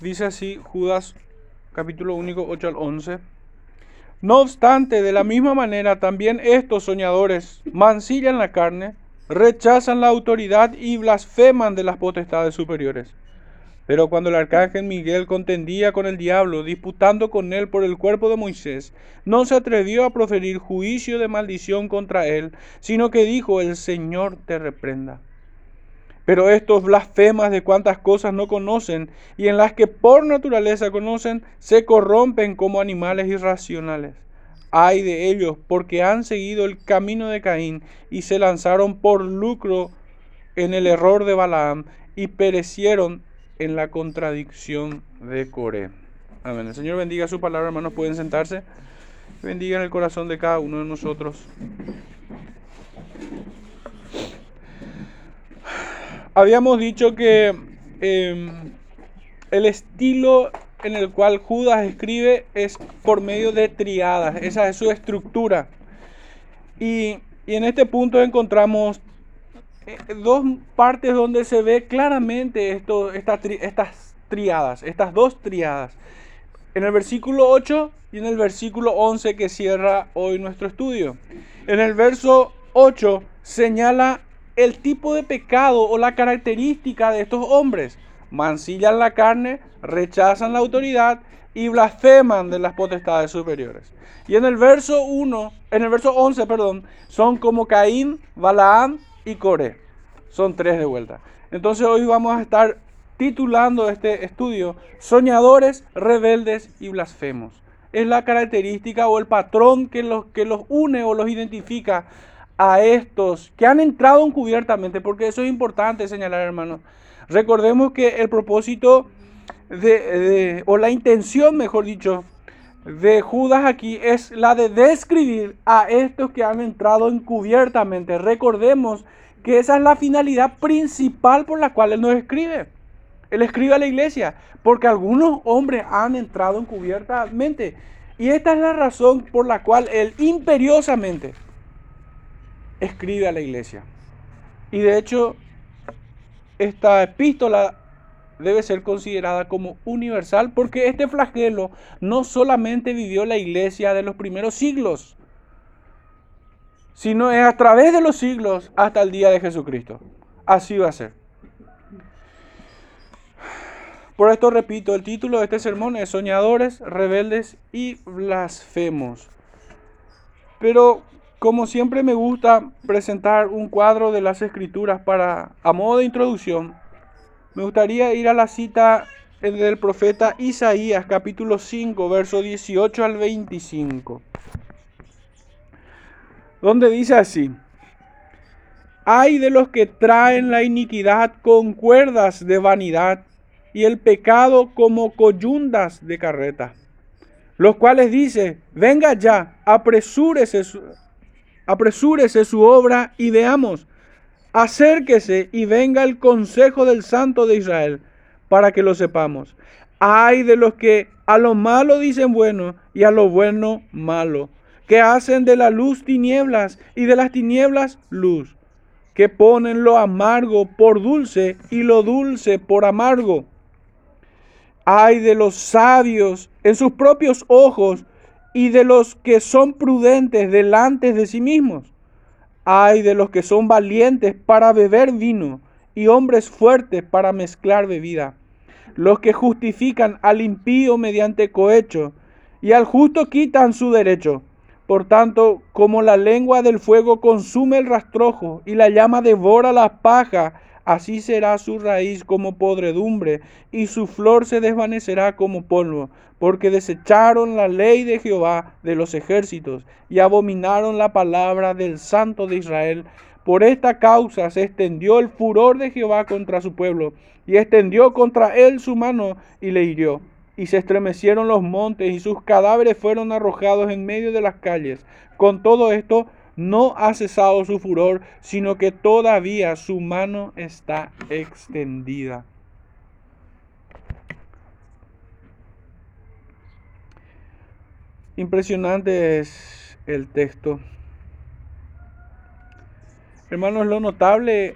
Dice así Judas capítulo único 8 al 11. No obstante, de la misma manera, también estos soñadores mancillan la carne, rechazan la autoridad y blasfeman de las potestades superiores. Pero cuando el arcángel Miguel contendía con el diablo, disputando con él por el cuerpo de Moisés, no se atrevió a proferir juicio de maldición contra él, sino que dijo, el Señor te reprenda. Pero estos blasfemas de cuantas cosas no conocen y en las que por naturaleza conocen, se corrompen como animales irracionales. Ay de ellos, porque han seguido el camino de Caín y se lanzaron por lucro en el error de Balaam y perecieron en la contradicción de Coré. Amén. El Señor bendiga su palabra, hermanos. Pueden sentarse. Bendiga en el corazón de cada uno de nosotros. Habíamos dicho que em, el estilo en el cual Judas escribe es por medio de triadas, esa es su estructura. Y, en este punto encontramos eh, dos partes donde se ve claramente esto, estas triadas, estas dos triadas. En el versículo 8 y en el versículo 11 que cierra hoy nuestro estudio. En el verso 8 señala el tipo de pecado o la característica de estos hombres. Mancillan la carne, rechazan la autoridad y blasfeman de las potestades superiores. Y en el verso 1, en el verso 11, perdón, son como Caín, Balaam y Coré. Son tres de vuelta. Entonces hoy vamos a estar titulando este estudio Soñadores, rebeldes y blasfemos. Es la característica o el patrón que los, que los une o los identifica a estos que han entrado encubiertamente, porque eso es importante señalar, hermanos. Recordemos que el propósito de, o la intención, mejor dicho, de Judas aquí es la de describir a estos que han entrado encubiertamente. Recordemos que esa es la finalidad principal por la cual él nos escribe. Él escribe a la iglesia porque algunos hombres han entrado encubiertamente. Y esta es la razón por la cual él imperiosamente escribe a la iglesia. Y de hecho, esta epístola debe ser considerada como universal porque este flagelo no solamente vivió la iglesia de los primeros siglos, sino es a través de los siglos hasta el día de Jesucristo. Así va a ser. Por esto repito, el título de este sermón es Soñadores, Rebeldes y Blasfemos. Pero como siempre me gusta presentar un cuadro de las escrituras para, a modo de introducción, me gustaría ir a la cita del profeta Isaías capítulo 5, verso 18 al 25, donde dice así, hay de los que traen la iniquidad con cuerdas de vanidad y el pecado como coyundas de carreta, los cuales dice, venga ya, apresúrese apresúrese su obra y veamos. Acérquese y venga el consejo del Santo de Israel para que lo sepamos. Hay de los que a lo malo dicen bueno y a lo bueno malo, que hacen de la luz tinieblas y de las tinieblas luz, que ponen lo amargo por dulce y lo dulce por amargo. Hay de los sabios en sus propios ojos y de los que son prudentes delante de sí mismos. Hay de los que son valientes para beber vino y hombres fuertes para mezclar bebida. Los que justifican al impío mediante cohecho y al justo quitan su derecho. Por tanto, como la lengua del fuego consume el rastrojo y la llama devora la paja, Así será su raíz como podredumbre, y su flor se desvanecerá como polvo, porque desecharon la ley de Jehová de los ejércitos, y abominaron la palabra del Santo de Israel. Por esta causa se extendió el furor de Jehová contra su pueblo, y extendió contra él su mano y le hirió. Y se estremecieron los montes, y sus cadáveres fueron arrojados en medio de las calles. Con todo esto, no ha cesado su furor, sino que todavía su mano está extendida. Impresionante es el texto. Hermanos, lo notable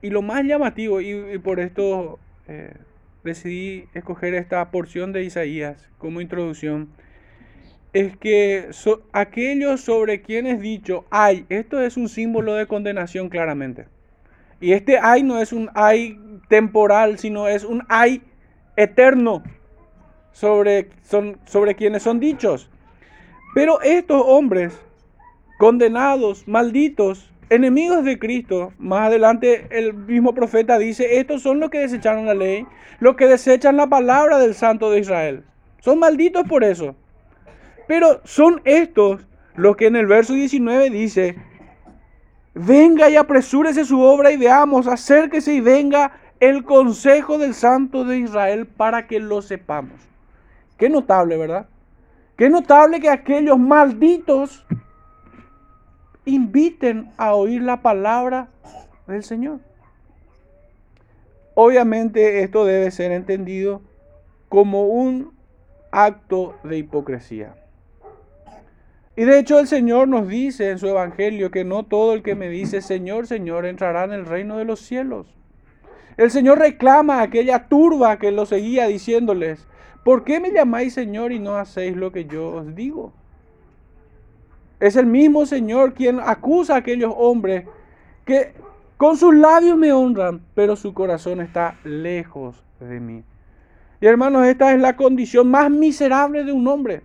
y lo más llamativo, y, por esto eh, decidí escoger esta porción de Isaías como introducción es que aquellos sobre quienes dicho hay, esto es un símbolo de condenación claramente. Y este hay no es un hay temporal, sino es un hay eterno sobre, son, sobre quienes son dichos. Pero estos hombres condenados, malditos, enemigos de Cristo, más adelante el mismo profeta dice, estos son los que desecharon la ley, los que desechan la palabra del Santo de Israel. Son malditos por eso. Pero son estos los que en el verso 19 dice, venga y apresúrese su obra y veamos, acérquese y venga el consejo del Santo de Israel para que lo sepamos. Qué notable, ¿verdad? Qué notable que aquellos malditos inviten a oír la palabra del Señor. Obviamente esto debe ser entendido como un acto de hipocresía. Y de hecho el Señor nos dice en su Evangelio que no todo el que me dice Señor, Señor entrará en el reino de los cielos. El Señor reclama a aquella turba que lo seguía diciéndoles, ¿por qué me llamáis Señor y no hacéis lo que yo os digo? Es el mismo Señor quien acusa a aquellos hombres que con sus labios me honran, pero su corazón está lejos de mí. Y hermanos, esta es la condición más miserable de un hombre.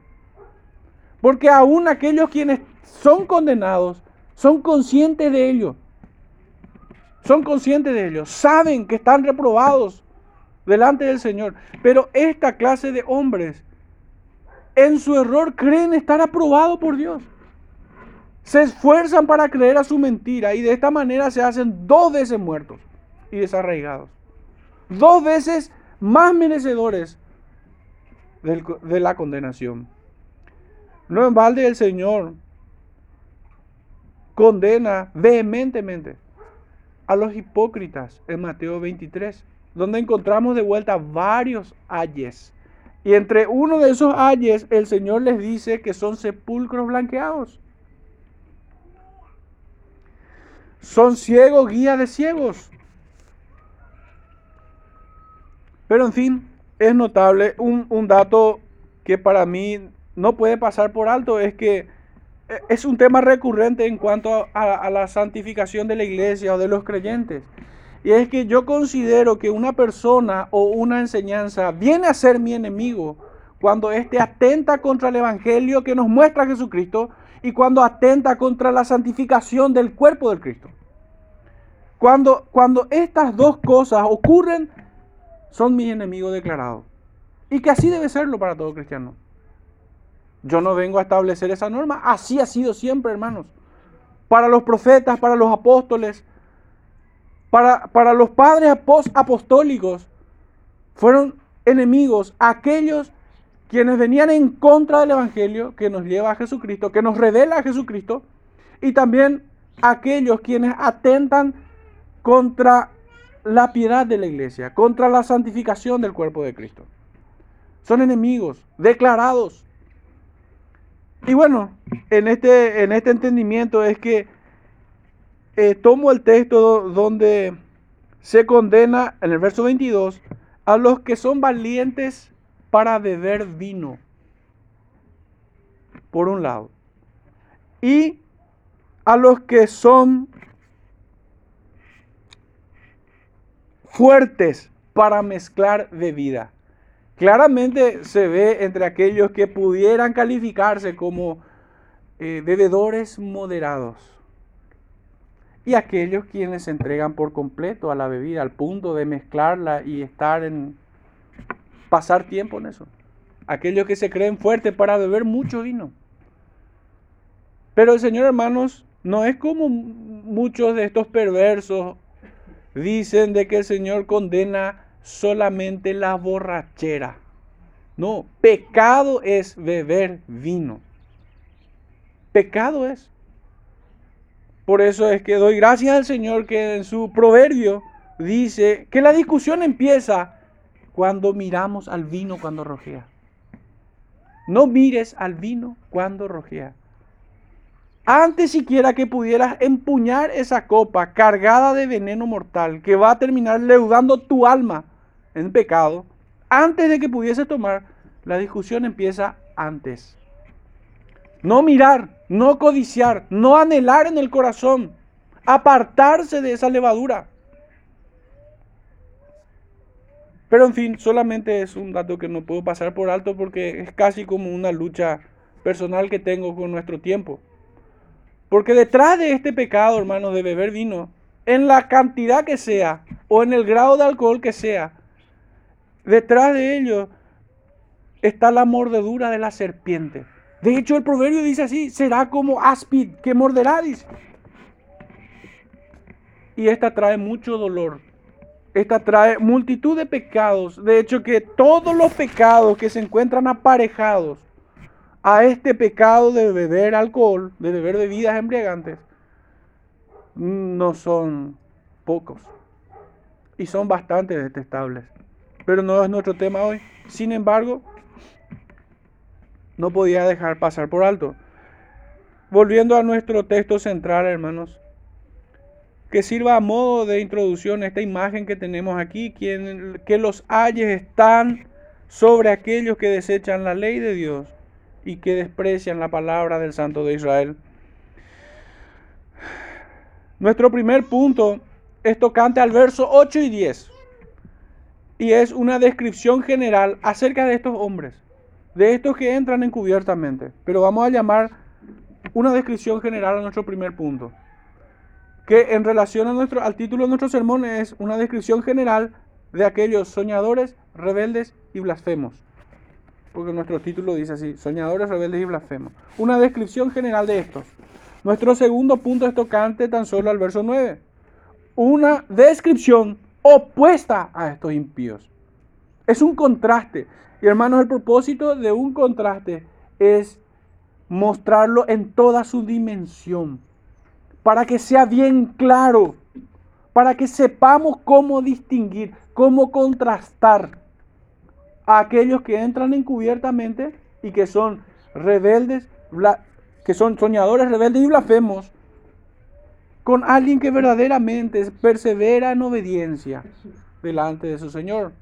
Porque aún aquellos quienes son condenados son conscientes de ello. Son conscientes de ello. Saben que están reprobados delante del Señor. Pero esta clase de hombres en su error creen estar aprobados por Dios. Se esfuerzan para creer a su mentira y de esta manera se hacen dos veces muertos y desarraigados. Dos veces más merecedores de la condenación. No en balde el Señor condena vehementemente a los hipócritas en Mateo 23, donde encontramos de vuelta varios ayes. Y entre uno de esos ayes el Señor les dice que son sepulcros blanqueados. Son ciegos, guía de ciegos. Pero en fin, es notable un, un dato que para mí no puede pasar por alto es que eh, es un tema recurrente en cuanto a, la santificación de la iglesia o de los creyentes. Y es que yo considero que una persona o una enseñanza viene a ser mi enemigo cuando éste atenta contra el Evangelio que nos muestra Jesucristo y cuando atenta contra la santificación del cuerpo del Cristo. Cuando, cuando estas dos cosas ocurren, son mis enemigos declarados. Y que así debe serlo para todo cristiano. Yo no vengo a establecer esa norma. Así ha sido siempre, hermanos. Para los profetas, para los apóstoles, para, para los padres apostólicos, fueron enemigos aquellos quienes venían en contra del Evangelio que nos lleva a Jesucristo, que nos revela a Jesucristo, y también aquellos quienes atentan contra la piedad de la iglesia, contra la santificación del cuerpo de Cristo. Son enemigos declarados. Y bueno, en este, en este entendimiento es que eh, tomo el texto donde se condena en el verso 22 a los que son valientes para beber vino, por un lado, y a los que son fuertes para mezclar bebida. Claramente se ve entre aquellos que pudieran calificarse como eh, bebedores moderados y aquellos quienes se entregan por completo a la bebida al punto de mezclarla y estar en pasar tiempo en eso. Aquellos que se creen fuertes para beber mucho vino. Pero el Señor, hermanos, no es como muchos de estos perversos dicen de que el Señor condena solamente la borrachera. No, pecado es beber vino. Pecado es. Por eso es que doy gracias al Señor que en su proverbio dice que la discusión empieza cuando miramos al vino cuando rojea. No mires al vino cuando rojea. Antes siquiera que pudieras empuñar esa copa cargada de veneno mortal que va a terminar leudando tu alma en pecado, antes de que pudiese tomar, la discusión empieza antes. No mirar, no codiciar, no anhelar en el corazón, apartarse de esa levadura. Pero en fin, solamente es un dato que no puedo pasar por alto porque es casi como una lucha personal que tengo con nuestro tiempo. Porque detrás de este pecado, hermano, de beber vino, en la cantidad que sea o en el grado de alcohol que sea, detrás de ello está la mordedura de la serpiente. De hecho, el proverbio dice así, será como áspid que morderá. Y esta trae mucho dolor. Esta trae multitud de pecados. De hecho, que todos los pecados que se encuentran aparejados a este pecado de beber alcohol, de beber bebidas embriagantes, no son pocos. Y son bastante detestables. Pero no es nuestro tema hoy. Sin embargo, no podía dejar pasar por alto. Volviendo a nuestro texto central, hermanos, que sirva a modo de introducción esta imagen que tenemos aquí, quien, que los ayes están sobre aquellos que desechan la ley de Dios y que desprecian la palabra del Santo de Israel. Nuestro primer punto es tocante al verso 8 y 10. Y es una descripción general acerca de estos hombres, de estos que entran encubiertamente. Pero vamos a llamar una descripción general a nuestro primer punto. Que en relación a nuestro, al título de nuestro sermón es una descripción general de aquellos soñadores, rebeldes y blasfemos porque nuestro título dice así, soñadores, rebeldes y blasfemos. Una descripción general de estos. Nuestro segundo punto es tocante tan solo al verso 9. Una descripción opuesta a estos impíos. Es un contraste. Y hermanos, el propósito de un contraste es mostrarlo en toda su dimensión, para que sea bien claro, para que sepamos cómo distinguir, cómo contrastar a aquellos que entran encubiertamente y que son rebeldes, que son soñadores, rebeldes y blasfemos, con alguien que verdaderamente persevera en obediencia delante de su Señor.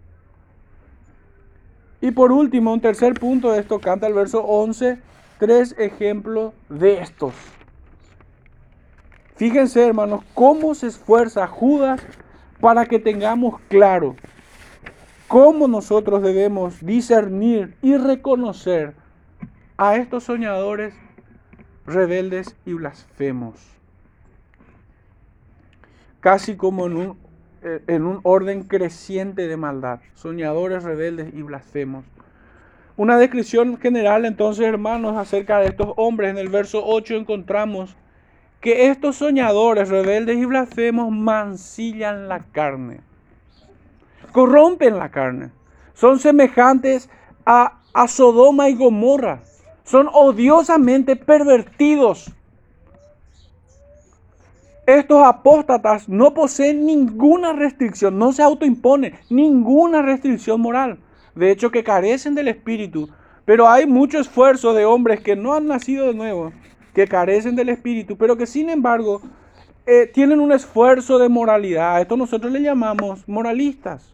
Y por último, un tercer punto de esto, canta el verso 11, tres ejemplos de estos. Fíjense, hermanos, cómo se esfuerza Judas para que tengamos claro cómo nosotros debemos discernir y reconocer a estos soñadores rebeldes y blasfemos. Casi como en un, eh, en un orden creciente de maldad. Soñadores, rebeldes y blasfemos. Una descripción general entonces, hermanos, acerca de estos hombres. En el verso 8 encontramos que estos soñadores, rebeldes y blasfemos mancillan la carne corrompen la carne. Son semejantes a, a Sodoma y Gomorra. Son odiosamente pervertidos. Estos apóstatas no poseen ninguna restricción, no se autoimpone ninguna restricción moral. De hecho, que carecen del Espíritu. Pero hay mucho esfuerzo de hombres que no han nacido de nuevo, que carecen del Espíritu, pero que sin embargo eh, tienen un esfuerzo de moralidad. Esto nosotros le llamamos moralistas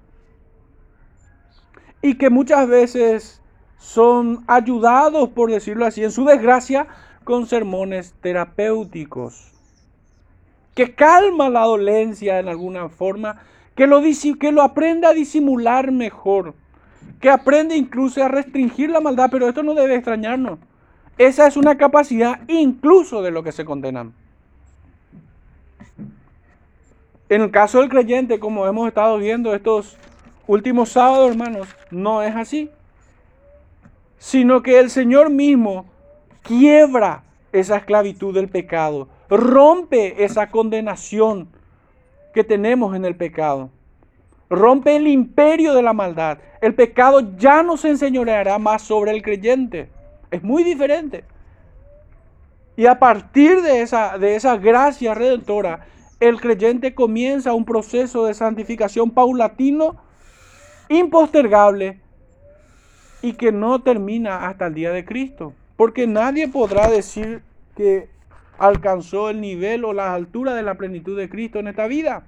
y que muchas veces son ayudados, por decirlo así, en su desgracia, con sermones terapéuticos, que calma la dolencia en alguna forma, que lo, que lo aprende a disimular mejor, que aprende incluso a restringir la maldad, pero esto no debe extrañarnos. Esa es una capacidad incluso de lo que se condenan. En el caso del creyente, como hemos estado viendo estos último sábado, hermanos, no es así. Sino que el Señor mismo quiebra esa esclavitud del pecado, rompe esa condenación que tenemos en el pecado, rompe el imperio de la maldad. El pecado ya no se enseñoreará más sobre el creyente. Es muy diferente. Y a partir de esa, de esa gracia redentora, el creyente comienza un proceso de santificación paulatino impostergable y que no termina hasta el día de Cristo. Porque nadie podrá decir que alcanzó el nivel o la altura de la plenitud de Cristo en esta vida.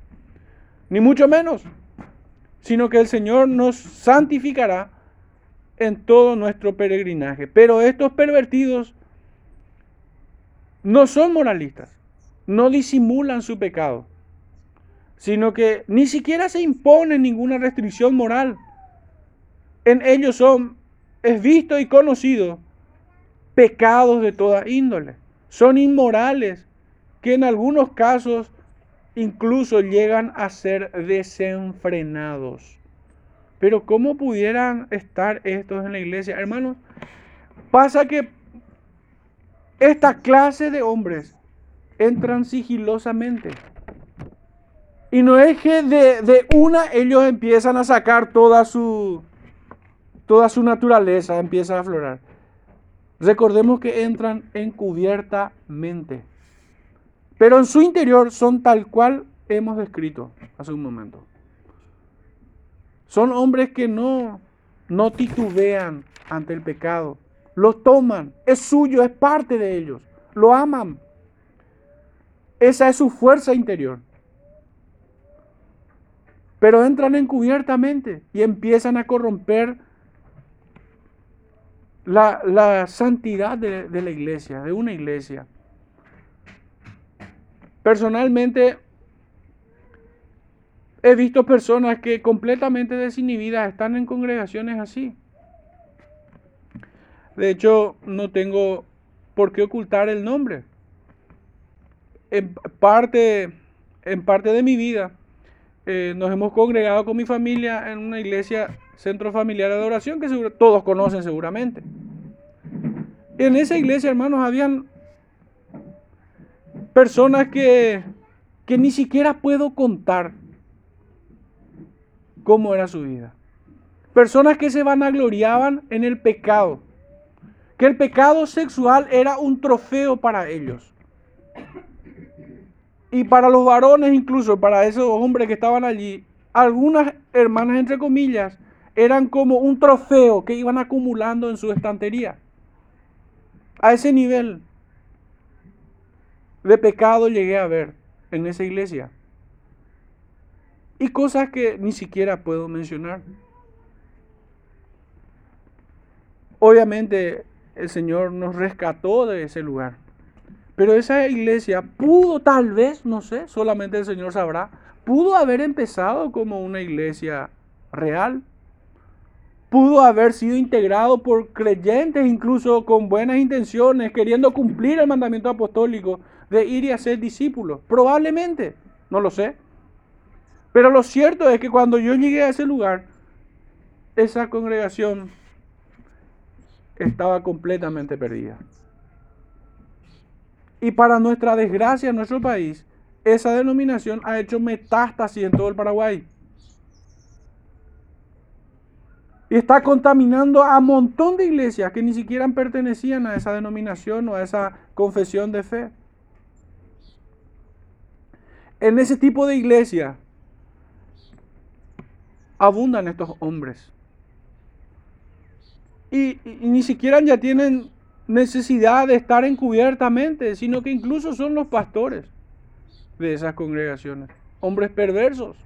Ni mucho menos. sino que el Señor nos santificará en todo nuestro peregrinaje. Pero estos pervertidos no son moralistas, no disimulan su pecado, sino que ni siquiera se impone ninguna restricción moral. En ellos son, es visto y conocido, pecados de toda índole. Son inmorales que en algunos casos incluso llegan a ser desenfrenados. Pero ¿cómo pudieran estar estos en la iglesia? Hermanos, pasa que esta clase de hombres entran sigilosamente. Y no es que de, de, una ellos empiezan a sacar toda su, toda su naturaleza, empieza a aflorar. Recordemos que entran encubiertamente. Pero en su interior son tal cual hemos descrito hace un momento. Son hombres que no, no titubean ante el pecado. Lo toman, es suyo, es parte de ellos. Lo aman. Esa es su fuerza interior. Pero entran encubiertamente y empiezan a corromper la, santidad de, la iglesia, de una iglesia. Personalmente, He visto personas que completamente desinhibidas están en congregaciones así. De hecho, no tengo por qué ocultar el nombre. En parte, en parte de mi vida, eh, nos hemos congregado con mi familia en una iglesia, centro familiar de adoración, que todos conocen seguramente. En esa iglesia, hermanos, habían personas que, que ni siquiera puedo contar cómo era su vida. Personas que se vanagloriaban en el pecado. Que el pecado sexual era un trofeo para ellos. Y para los varones, incluso para esos hombres que estaban allí, algunas hermanas, entre comillas, eran como un trofeo que iban acumulando en su estantería. A ese nivel de pecado llegué a ver en esa iglesia y cosas que ni siquiera puedo mencionar. Obviamente el Señor nos rescató de ese lugar. Pero esa iglesia pudo tal vez, no sé, solamente el Señor sabrá, pudo haber empezado como una iglesia real. Pudo haber sido integrado por creyentes, incluso con buenas intenciones, queriendo cumplir el mandamiento apostólico de ir y hacer discípulos. Probablemente, no lo sé. Pero lo cierto es que cuando yo llegué a ese lugar, esa congregación estaba completamente perdida. Y para nuestra desgracia en nuestro país, esa denominación ha hecho metástasis en todo el Paraguay. Y está contaminando a un montón de iglesias que ni siquiera pertenecían a esa denominación o a esa confesión de fe. En ese tipo de iglesia abundan estos hombres. Y, ni siquiera ya tienen necesidad de estar encubiertamente, sino que incluso son los pastores de esas congregaciones, hombres perversos.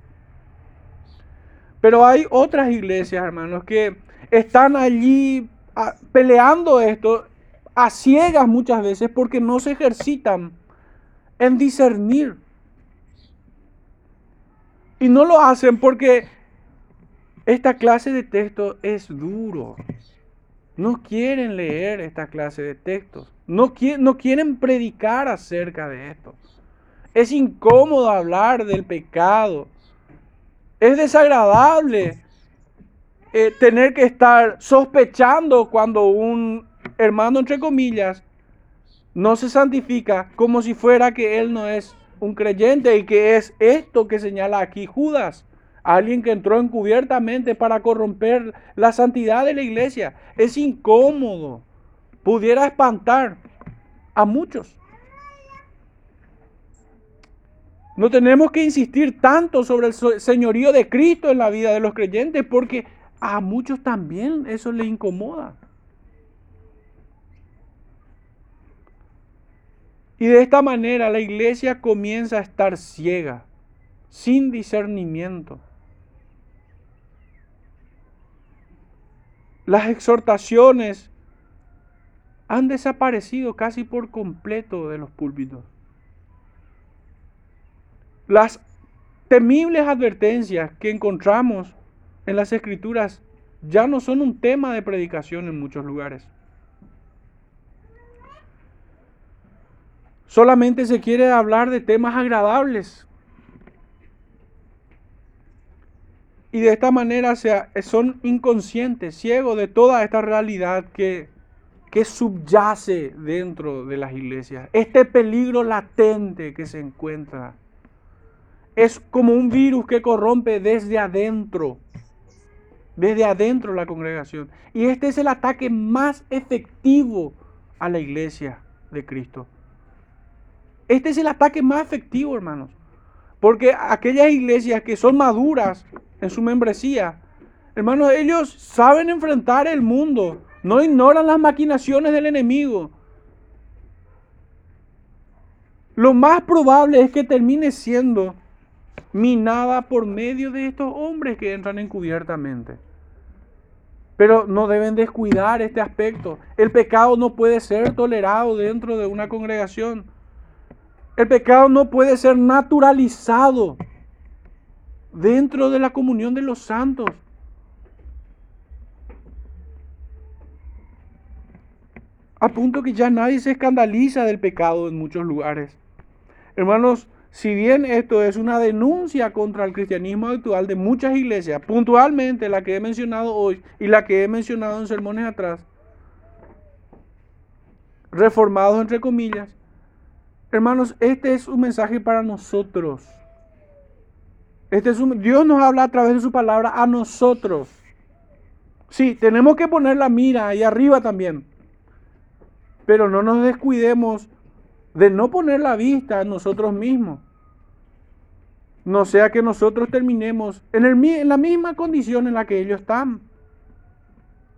Pero hay otras iglesias, hermanos, que están allí ah, peleando esto a ciegas muchas veces porque no se ejercitan en discernir. Y no lo hacen porque esta clase de texto es duro. No quieren leer esta clase de textos. No, no quieren predicar acerca de esto. Es incómodo hablar del pecado. Es desagradable eh, tener que estar sospechando cuando un hermano, entre comillas, no se santifica como si fuera que él no es un creyente y que es esto que señala aquí Judas alguien que entró encubiertamente para corromper la santidad de la iglesia. Es incómodo. Pudiera espantar a muchos. No tenemos que insistir tanto sobre el señorío de Cristo en la vida de los creyentes porque a muchos también eso les incomoda. Y de esta manera la iglesia comienza a estar ciega, sin discernimiento las exhortaciones han desaparecido casi por completo de los púlpitos. Las temibles advertencias que encontramos en las escrituras ya no son un tema de predicación en muchos lugares. Solamente se quiere hablar de temas agradables. Y de esta manera son inconscientes, ciegos de toda esta realidad que, que subyace dentro de las iglesias. Este peligro latente que se encuentra es como un virus que corrompe desde adentro, desde adentro la congregación. Y este es el ataque más efectivo a la iglesia de Cristo. Este es el ataque más efectivo, hermanos. Porque aquellas iglesias que son maduras en su membresía, hermanos, ellos saben enfrentar el mundo, no ignoran las maquinaciones del enemigo. Lo más probable es que termine siendo minada por medio de estos hombres que entran encubiertamente. Pero no deben descuidar este aspecto. El pecado no puede ser tolerado dentro de una congregación. El pecado no puede ser naturalizado dentro de la comunión de los santos. A punto que ya nadie se escandaliza del pecado en muchos lugares. Hermanos, si bien esto es una denuncia contra el cristianismo actual de muchas iglesias, puntualmente la que he mencionado hoy y la que he mencionado en sermones atrás, reformados entre comillas, hermanos, este es un mensaje para nosotros. Este es un, Dios nos habla a través de su palabra a nosotros. Sí, tenemos que poner la mira ahí arriba también. Pero no nos descuidemos de no poner la vista en nosotros mismos. No sea que nosotros terminemos en la misma condición en la que ellos están.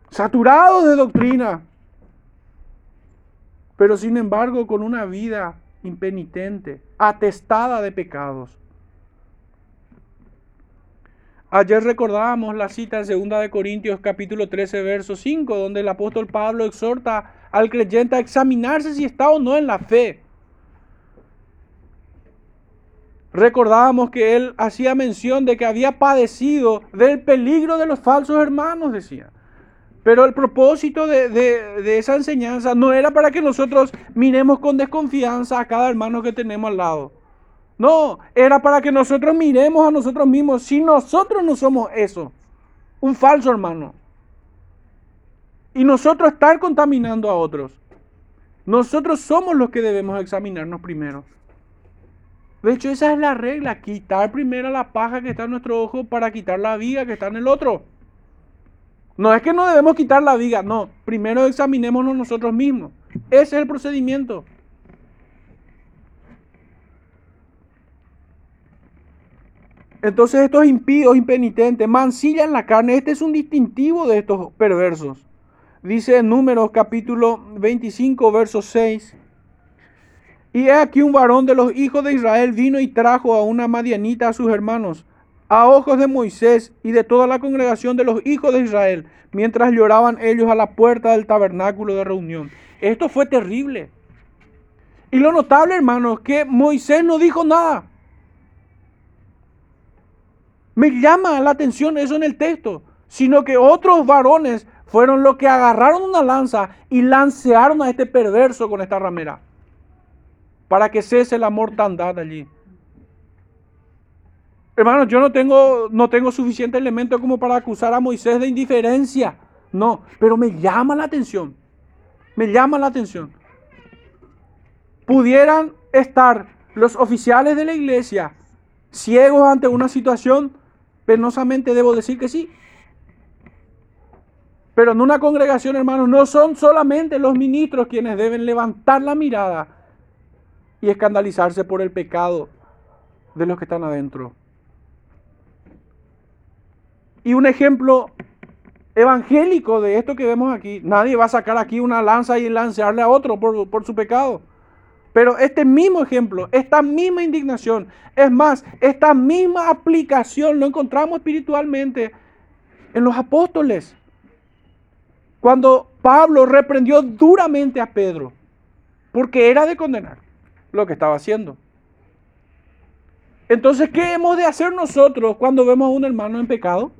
Saturados de doctrina. Pero sin embargo con una vida impenitente, atestada de pecados. Ayer recordábamos la cita en 2 de Corintios capítulo 13 verso 5 donde el apóstol Pablo exhorta al creyente a examinarse si está o no en la fe. Recordábamos que él hacía mención de que había padecido del peligro de los falsos hermanos, decía. Pero el propósito de, esa enseñanza no era para que nosotros miremos con desconfianza a cada hermano que tenemos al lado. No, era para que nosotros miremos a nosotros mismos si nosotros no somos eso, un falso hermano. Y nosotros estar contaminando a otros. Nosotros somos los que debemos examinarnos primero. De hecho, esa es la regla, quitar primero la paja que está en nuestro ojo para quitar la viga que está en el otro. No es que no debemos quitar la viga, no, primero examinémonos nosotros mismos. Ese es el procedimiento. Entonces estos impíos, impenitentes, mancillan la carne. Este es un distintivo de estos perversos. Dice en Números capítulo 25, verso 6. Y he aquí un varón de los hijos de Israel vino y trajo a una madianita a sus hermanos, a ojos de Moisés y de toda la congregación de los hijos de Israel, mientras lloraban ellos a la puerta del tabernáculo de reunión. Esto fue terrible. Y lo notable, hermanos, que Moisés no dijo nada. Me llama la atención eso en el texto, sino que otros varones fueron los que agarraron una lanza y lancearon a este perverso con esta ramera para que cese la mortandad allí. Hermanos, yo no tengo, no tengo suficiente elemento como para acusar a Moisés de indiferencia. No, pero me llama la atención. Me llama la atención. Pudieran estar los oficiales de la iglesia ciegos ante una situación, penosamente debo decir que sí. Pero en una congregación, hermanos, no son solamente los ministros quienes deben levantar la mirada y escandalizarse por el pecado de los que están adentro. Y un ejemplo evangélico de esto que vemos aquí, nadie va a sacar aquí una lanza y lanzarle a otro por, por su pecado. Pero este mismo ejemplo, esta misma indignación, es más, esta misma aplicación lo encontramos espiritualmente en los apóstoles. cuando Pablo reprendió duramente a Pedro, porque era de condenar lo que estaba haciendo. Entonces, ¿qué hemos de hacer nosotros cuando vemos a un hermano en pecado?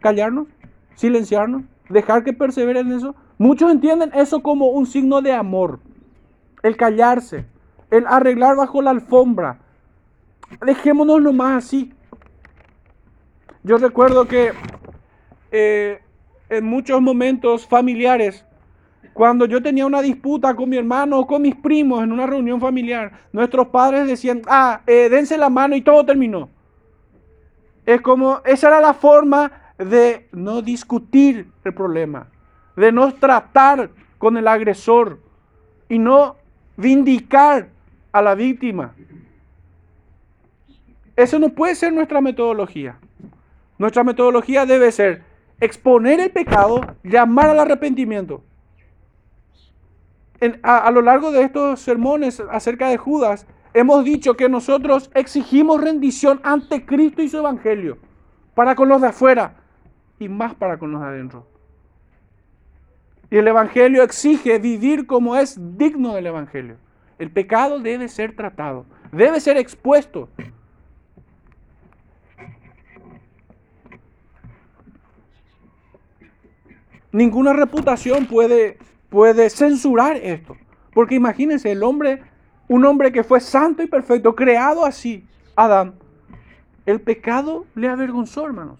Callarnos, silenciarnos, dejar que persevere en eso. Muchos entienden eso como un signo de amor. El callarse, el arreglar bajo la alfombra. Dejémonos nomás así. Yo recuerdo que eh, en muchos momentos familiares, cuando yo tenía una disputa con mi hermano o con mis primos en una reunión familiar, nuestros padres decían, ah, eh, dense la mano y todo terminó. Es como, esa era la forma de no discutir el problema, de no tratar con el agresor y no vindicar a la víctima. Eso no puede ser nuestra metodología. Nuestra metodología debe ser exponer el pecado, llamar al arrepentimiento. A, lo largo de estos sermones acerca de Judas, hemos dicho que nosotros exigimos rendición ante Cristo y su Evangelio, para con los de afuera y más para con los de adentro. Y el Evangelio exige vivir como es digno del Evangelio. El pecado debe ser tratado, debe ser expuesto. Ninguna reputación puede, puede censurar esto. Porque imagínense, el hombre, un hombre que fue santo y perfecto, creado así, Adán, el pecado le avergonzó, hermanos.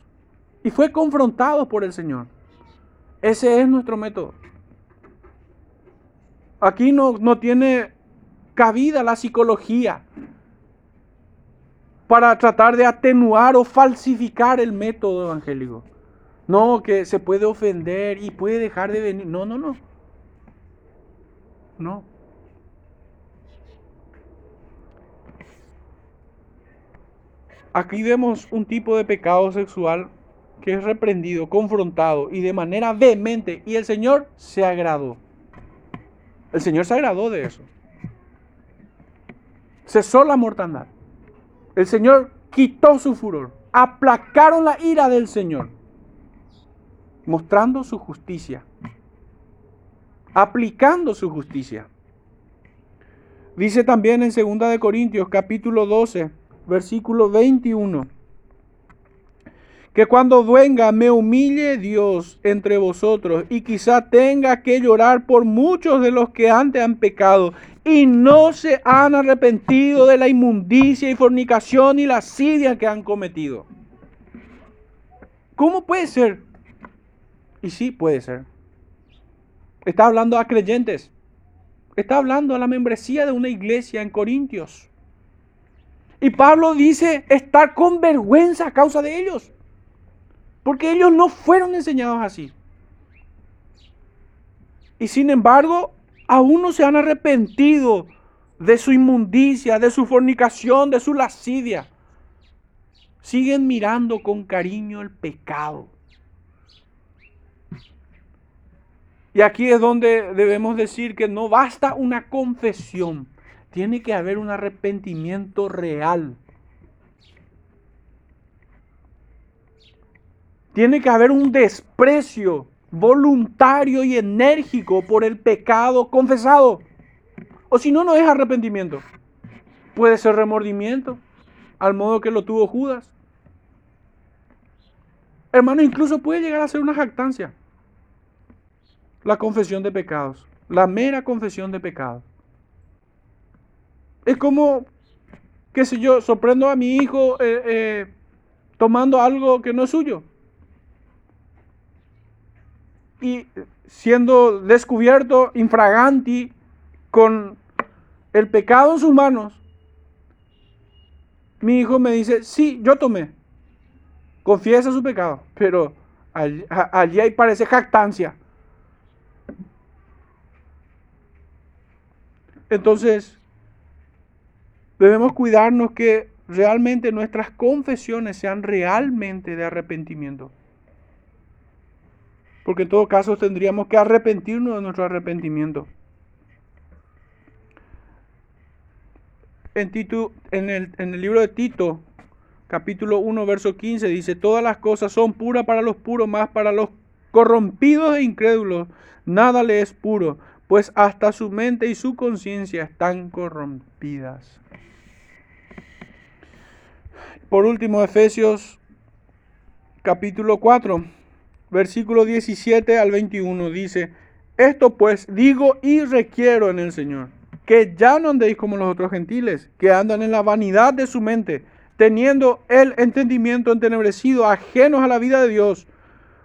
Y fue confrontado por el Señor. Ese es nuestro método. Aquí no, no tiene cabida la psicología para tratar de atenuar o falsificar el método evangélico. No, que se puede ofender y puede dejar de venir. No, no, no. No. Aquí vemos un tipo de pecado sexual que es reprendido, confrontado y de manera vehemente. Y el Señor se agradó. El Señor se agradó de eso. Cesó la mortandad. El Señor quitó su furor. Aplacaron la ira del Señor mostrando su justicia, aplicando su justicia. Dice también en 2 de Corintios capítulo 12, versículo 21, que cuando venga me humille Dios entre vosotros y quizá tenga que llorar por muchos de los que antes han pecado y no se han arrepentido de la inmundicia y fornicación y la asidia que han cometido. ¿Cómo puede ser y sí, puede ser. Está hablando a creyentes. Está hablando a la membresía de una iglesia en Corintios. Y Pablo dice estar con vergüenza a causa de ellos. Porque ellos no fueron enseñados así. Y sin embargo, aún no se han arrepentido de su inmundicia, de su fornicación, de su lascidia. Siguen mirando con cariño el pecado. Y aquí es donde debemos decir que no basta una confesión, tiene que haber un arrepentimiento real. Tiene que haber un desprecio voluntario y enérgico por el pecado confesado. O si no, no es arrepentimiento. Puede ser remordimiento, al modo que lo tuvo Judas. Hermano, incluso puede llegar a ser una jactancia la confesión de pecados, la mera confesión de pecados. Es como, qué sé yo, sorprendo a mi hijo eh, eh, tomando algo que no es suyo. Y siendo descubierto infraganti con el pecado en sus manos, mi hijo me dice, sí, yo tomé. Confiesa su pecado, pero allí, allí parece jactancia. Entonces, debemos cuidarnos que realmente nuestras confesiones sean realmente de arrepentimiento. Porque en todo caso tendríamos que arrepentirnos de nuestro arrepentimiento. En, en, el, en el libro de Tito, capítulo 1, verso 15, dice, todas las cosas son puras para los puros, más para los corrompidos e incrédulos, nada le es puro, pues hasta su mente y su conciencia están corrompidas. Por último, Efesios capítulo 4, versículo 17 al 21 dice, esto pues digo y requiero en el Señor, que ya no andéis como los otros gentiles, que andan en la vanidad de su mente, teniendo el entendimiento entenebrecido, ajenos a la vida de Dios,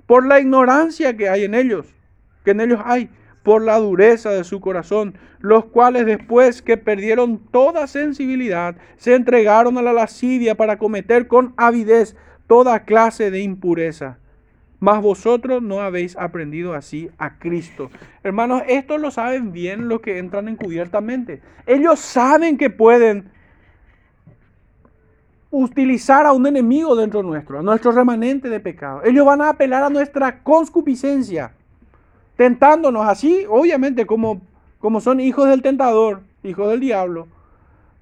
por la ignorancia que hay en ellos, que en ellos hay, por la dureza de su corazón, los cuales después que perdieron toda sensibilidad, se entregaron a la lascivia para cometer con avidez toda clase de impureza. Mas vosotros no habéis aprendido así a Cristo. Hermanos, esto lo saben bien los que entran encubiertamente. Ellos saben que pueden utilizar a un enemigo dentro nuestro, a nuestro remanente de pecado. Ellos van a apelar a nuestra conscupiscencia tentándonos así, obviamente como, como son hijos del tentador, hijos del diablo,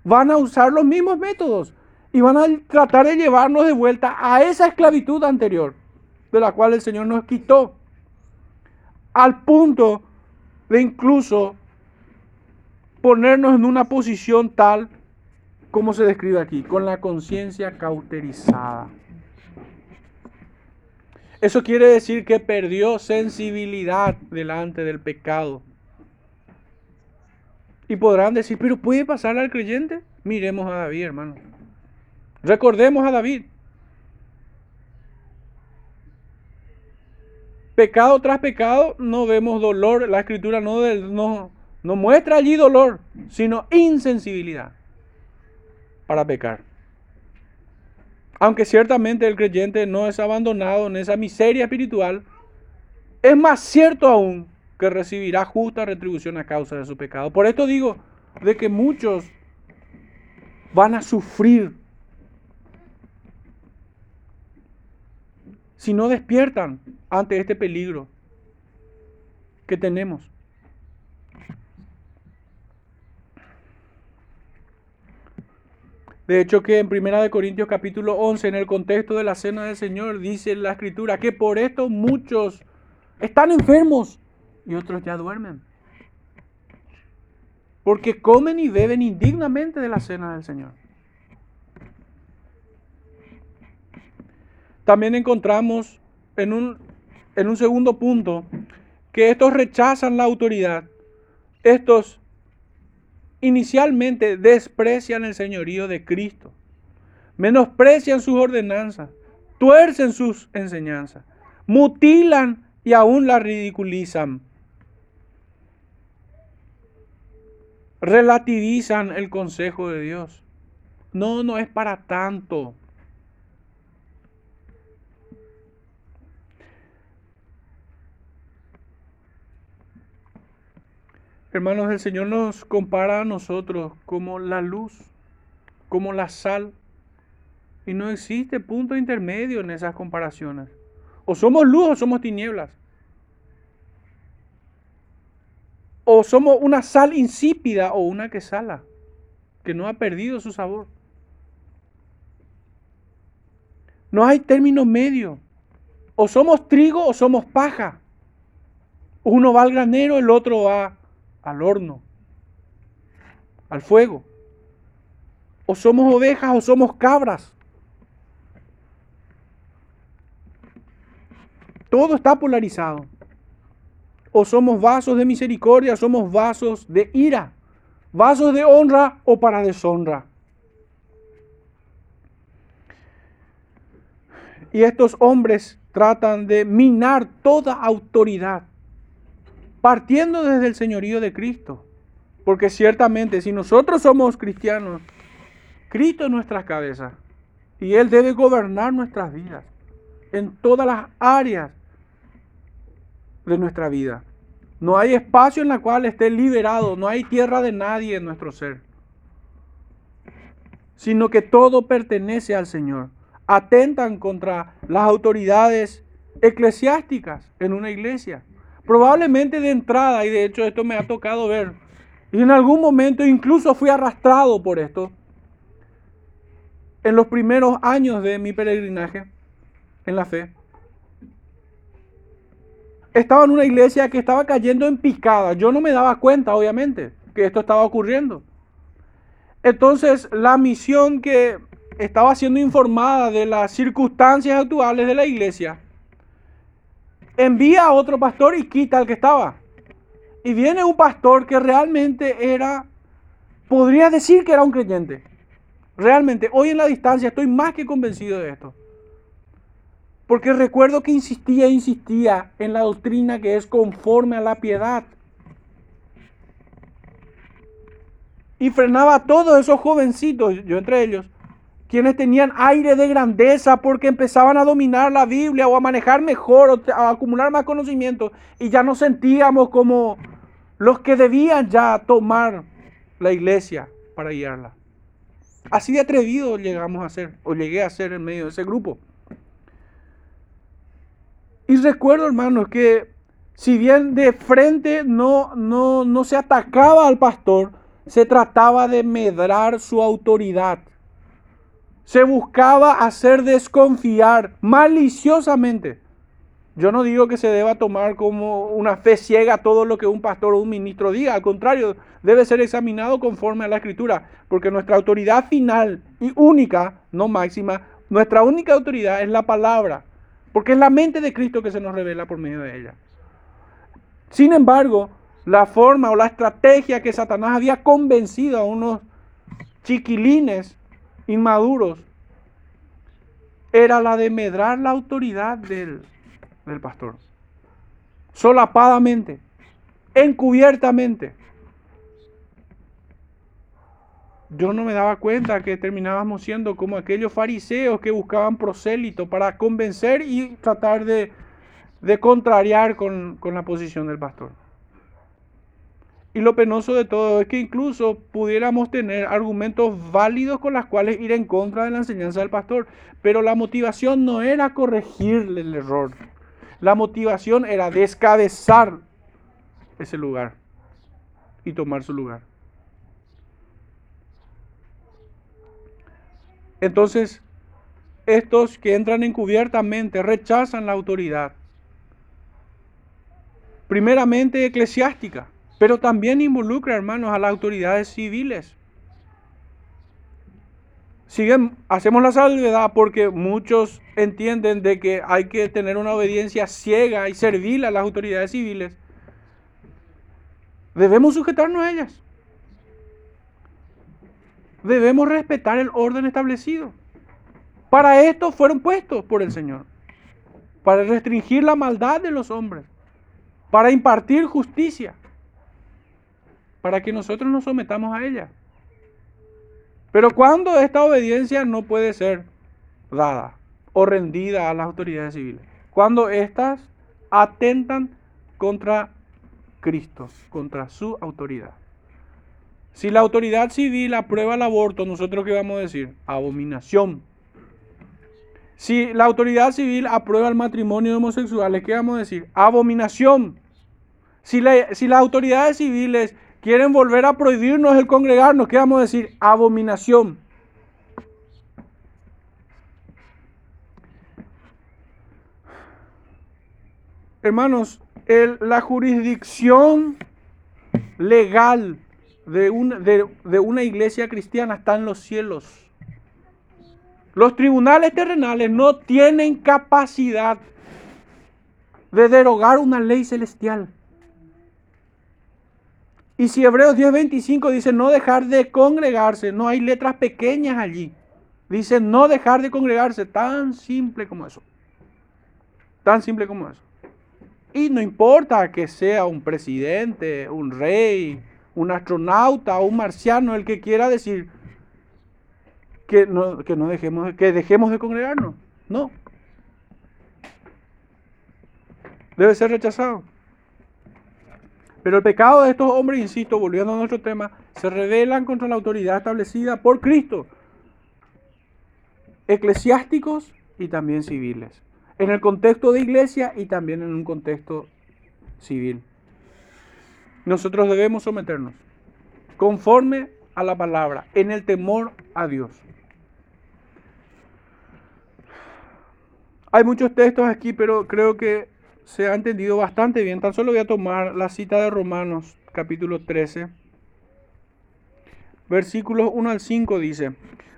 van a usar los mismos métodos y van a tratar de llevarnos de vuelta a esa esclavitud anterior, de la cual el Señor nos quitó, al punto de incluso ponernos en una posición tal como se describe aquí, con la conciencia cauterizada. Eso quiere decir que perdió sensibilidad delante del pecado. Y podrán decir, pero ¿puede pasar al creyente? Miremos a David, hermano. Recordemos a David. Pecado tras pecado no vemos dolor. La escritura no, no, no muestra allí dolor, sino insensibilidad para pecar. Aunque ciertamente el creyente no es abandonado en esa miseria espiritual, es más cierto aún que recibirá justa retribución a causa de su pecado. Por esto digo de que muchos van a sufrir si no despiertan ante este peligro que tenemos. De hecho que en Primera de Corintios capítulo 11, en el contexto de la cena del Señor, dice la escritura que por esto muchos están enfermos y otros ya duermen. Porque comen y beben indignamente de la cena del Señor. También encontramos en un, en un segundo punto que estos rechazan la autoridad. Estos inicialmente desprecian el señorío de Cristo, menosprecian sus ordenanzas, tuercen sus enseñanzas, mutilan y aún la ridiculizan. Relativizan el consejo de Dios. No, no es para tanto. Hermanos, el Señor nos compara a nosotros como la luz, como la sal. Y no existe punto intermedio en esas comparaciones. O somos luz o somos tinieblas. O somos una sal insípida o una que sala, que no ha perdido su sabor. No hay término medio. O somos trigo o somos paja. Uno va al granero, el otro va al horno, al fuego. O somos ovejas o somos cabras. Todo está polarizado. O somos vasos de misericordia, somos vasos de ira, vasos de honra o para deshonra. Y estos hombres tratan de minar toda autoridad partiendo desde el señorío de Cristo. Porque ciertamente si nosotros somos cristianos, Cristo es nuestra cabeza y Él debe gobernar nuestras vidas en todas las áreas de nuestra vida. No hay espacio en la cual esté liberado, no hay tierra de nadie en nuestro ser, sino que todo pertenece al Señor. Atentan contra las autoridades eclesiásticas en una iglesia. Probablemente de entrada, y de hecho esto me ha tocado ver, y en algún momento incluso fui arrastrado por esto, en los primeros años de mi peregrinaje en la fe. estaba en una iglesia que estaba cayendo en picada. Yo no me daba cuenta, obviamente, que esto estaba ocurriendo. Entonces, la misión que estaba siendo informada de las circunstancias actuales de la iglesia, envía a otro pastor y quita al que estaba. Y viene un pastor que realmente era, podría decir que era un creyente. Realmente, hoy en la distancia estoy más que convencido de esto. Porque recuerdo que insistía e insistía en la doctrina que es conforme a la piedad. Y frenaba a todos esos jovencitos, yo entre ellos, quienes tenían aire de grandeza porque empezaban a dominar la Biblia o a manejar mejor o a acumular más conocimiento y ya nos sentíamos como los que debían ya tomar la iglesia para guiarla. Así de atrevido llegamos a ser, o llegué a ser en medio de ese grupo. Y recuerdo, hermanos, que si bien de frente no, no, no se atacaba al pastor, se trataba de medrar su autoridad. Se buscaba hacer desconfiar maliciosamente. Yo no digo que se deba tomar como una fe ciega todo lo que un pastor o un ministro diga. Al contrario, debe ser examinado conforme a la escritura. Porque nuestra autoridad final y única, no máxima, nuestra única autoridad es la palabra. Porque es la mente de Cristo que se nos revela por medio de ella. Sin embargo, la forma o la estrategia que Satanás había convencido a unos chiquilines inmaduros era la de medrar la autoridad del, del pastor. Solapadamente, encubiertamente. yo no me daba cuenta que terminábamos siendo como aquellos fariseos que buscaban prosélito para convencer y tratar de, contrariar con, con la posición del pastor. Y lo penoso de todo es que incluso pudiéramos tener argumentos válidos con los cuales ir en contra de la enseñanza del pastor, pero la motivación no era corregirle el error. La motivación era descabezar ese lugar y tomar su lugar. Entonces, estos que entran encubiertamente rechazan la autoridad. Primeramente eclesiástica, pero también involucra, hermanos, a las autoridades civiles. Siguen, hacemos la salvedad porque muchos entienden de que hay que tener una obediencia ciega y servil a las autoridades civiles. Debemos sujetarnos a ellas debemos respetar el orden establecido. Para esto fueron puestos por el Señor. Para restringir la maldad de los hombres. Para impartir justicia. Para que nosotros nos sometamos a ella. Pero cuando esta obediencia no puede ser dada o rendida a las autoridades civiles. Cuando éstas atentan contra Cristo, contra su autoridad. Si la autoridad civil aprueba el aborto, nosotros qué vamos a decir? Abominación. Si la autoridad civil aprueba el matrimonio de homosexuales, ¿qué vamos a decir? Abominación. Si, si las autoridades civiles quieren volver a prohibirnos el congregarnos, ¿qué vamos a decir? Abominación. Hermanos, la jurisdicción legal de, de, una iglesia cristiana está en los cielos. Los tribunales terrenales no tienen capacidad de derogar una ley celestial. Y si Hebreos 10:25 dice no dejar de congregarse, no hay letras pequeñas allí. Dice no dejar de congregarse, tan simple como eso. Tan simple como eso. Y no importa que sea un presidente, un rey, un astronauta un marciano el que quiera decir que no, que no dejemos, que dejemos de congregarnos. No. Debe ser rechazado. Pero el pecado de estos hombres, insisto, volviendo a nuestro tema, se rebelan contra la autoridad establecida por Cristo. Eclesiásticos y también civiles. En el contexto de iglesia y también en un contexto civil nosotros debemos someternos conforme a la palabra, en el temor a Dios. Hay muchos textos aquí, pero creo que se ha entendido bastante bien. Tan solo voy a tomar la cita de Romanos, capítulo 13. Versículos 1 al 5 dice,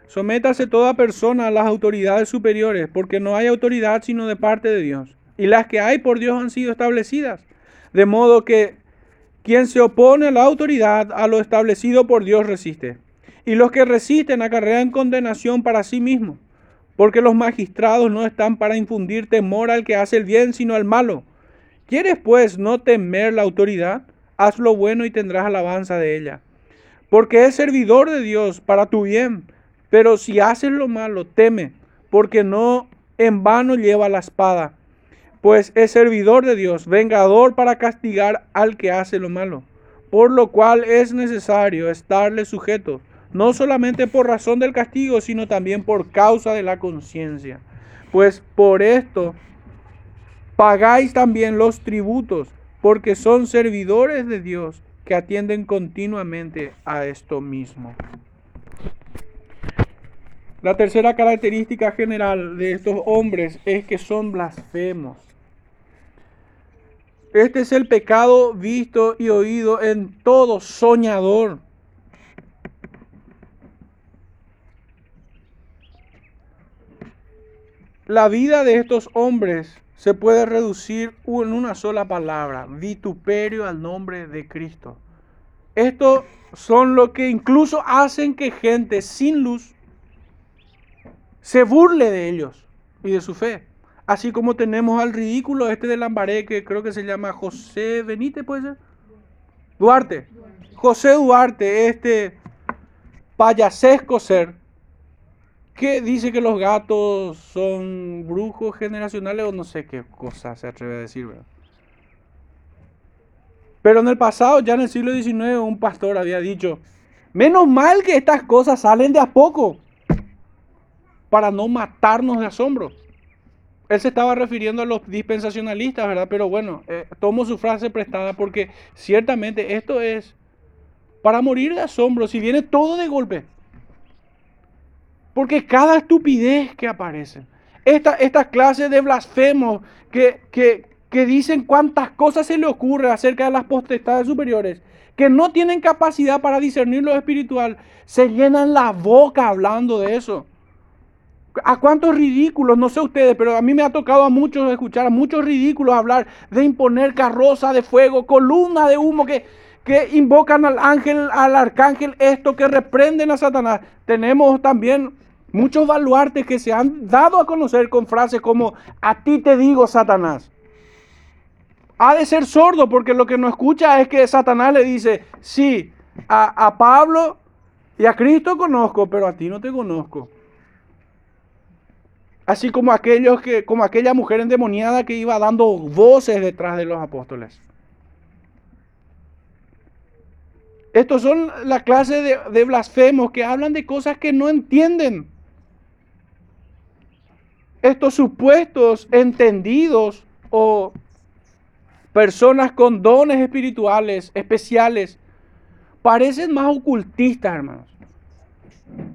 Sométase toda persona a las autoridades superiores, porque no hay autoridad sino de parte de Dios. Y las que hay por Dios han sido establecidas. De modo que quien se opone a la autoridad, a lo establecido por Dios resiste. Y los que resisten acarrean condenación para sí mismos, porque los magistrados no están para infundir temor al que hace el bien, sino al malo. ¿Quieres pues no temer la autoridad? Haz lo bueno y tendrás alabanza de ella. Porque es servidor de Dios para tu bien. Pero si haces lo malo, teme, porque no en vano lleva la espada, pues es servidor de Dios, vengador para castigar al que hace lo malo. Por lo cual es necesario estarle sujeto no solamente por razón del castigo, sino también por causa de la conciencia. Pues por esto pagáis también los tributos, porque son servidores de Dios que atienden continuamente a esto mismo. La tercera característica general de estos hombres es que son blasfemos. Este es el pecado visto y oído en todo soñador. La vida de estos hombres se puede reducir en una sola palabra, vituperio al nombre de Cristo. Estos son lo que incluso hacen que gente sin luz se burle de ellos y de su fe. Así como tenemos al ridículo este de Lambaré, que creo que se llama José Benítez, ¿puede ser? Duarte. José Duarte, este payasesco ser, que dice que los gatos son brujos generacionales o no sé qué cosa se atreve a decir, ¿verdad? Pero en el pasado, ya en el siglo XIX, un pastor había dicho, menos mal que estas cosas salen de a poco para no matarnos de asombro. Él se estaba refiriendo a los dispensacionalistas, ¿verdad? Pero bueno, eh, tomo su frase prestada porque ciertamente esto es para morir de asombro, si viene todo de golpe. Porque cada estupidez que aparece, esta, esta clase de blasfemos que, que, que dicen cuántas cosas se le ocurre acerca de las potestades superiores, que no tienen capacidad para discernir lo espiritual, se llenan la boca hablando de eso. ¿A cuántos ridículos? No sé ustedes, pero a mí me ha tocado a muchos escuchar a muchos ridículos hablar de imponer carroza de fuego, columna de humo que, que invocan al ángel, al arcángel, esto que reprenden a Satanás. Tenemos también muchos baluartes que se han dado a conocer con frases como, a ti te digo, Satanás. Ha de ser sordo porque lo que no escucha es que Satanás le dice, sí, a, a Pablo y a Cristo conozco, pero a ti no te conozco. Así como aquellos que, como aquella mujer endemoniada que iba dando voces detrás de los apóstoles. Estos son la clase de, blasfemos que hablan de cosas que no entienden. Estos supuestos entendidos o personas con dones espirituales especiales parecen más ocultistas, hermanos.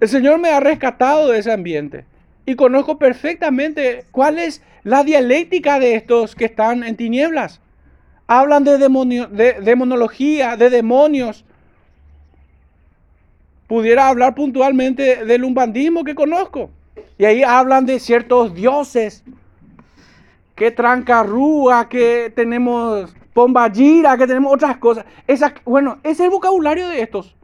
El Señor me ha rescatado de ese ambiente y conozco perfectamente cuál es la dialéctica de estos que están en tinieblas. Hablan de, de demonología, de demonios. Pudiera hablar puntualmente del umbandismo que conozco. Y ahí hablan de ciertos dioses. Que trancarrúa, que tenemos pombayira, que tenemos otras cosas. Bueno, es el vocabulario de estos.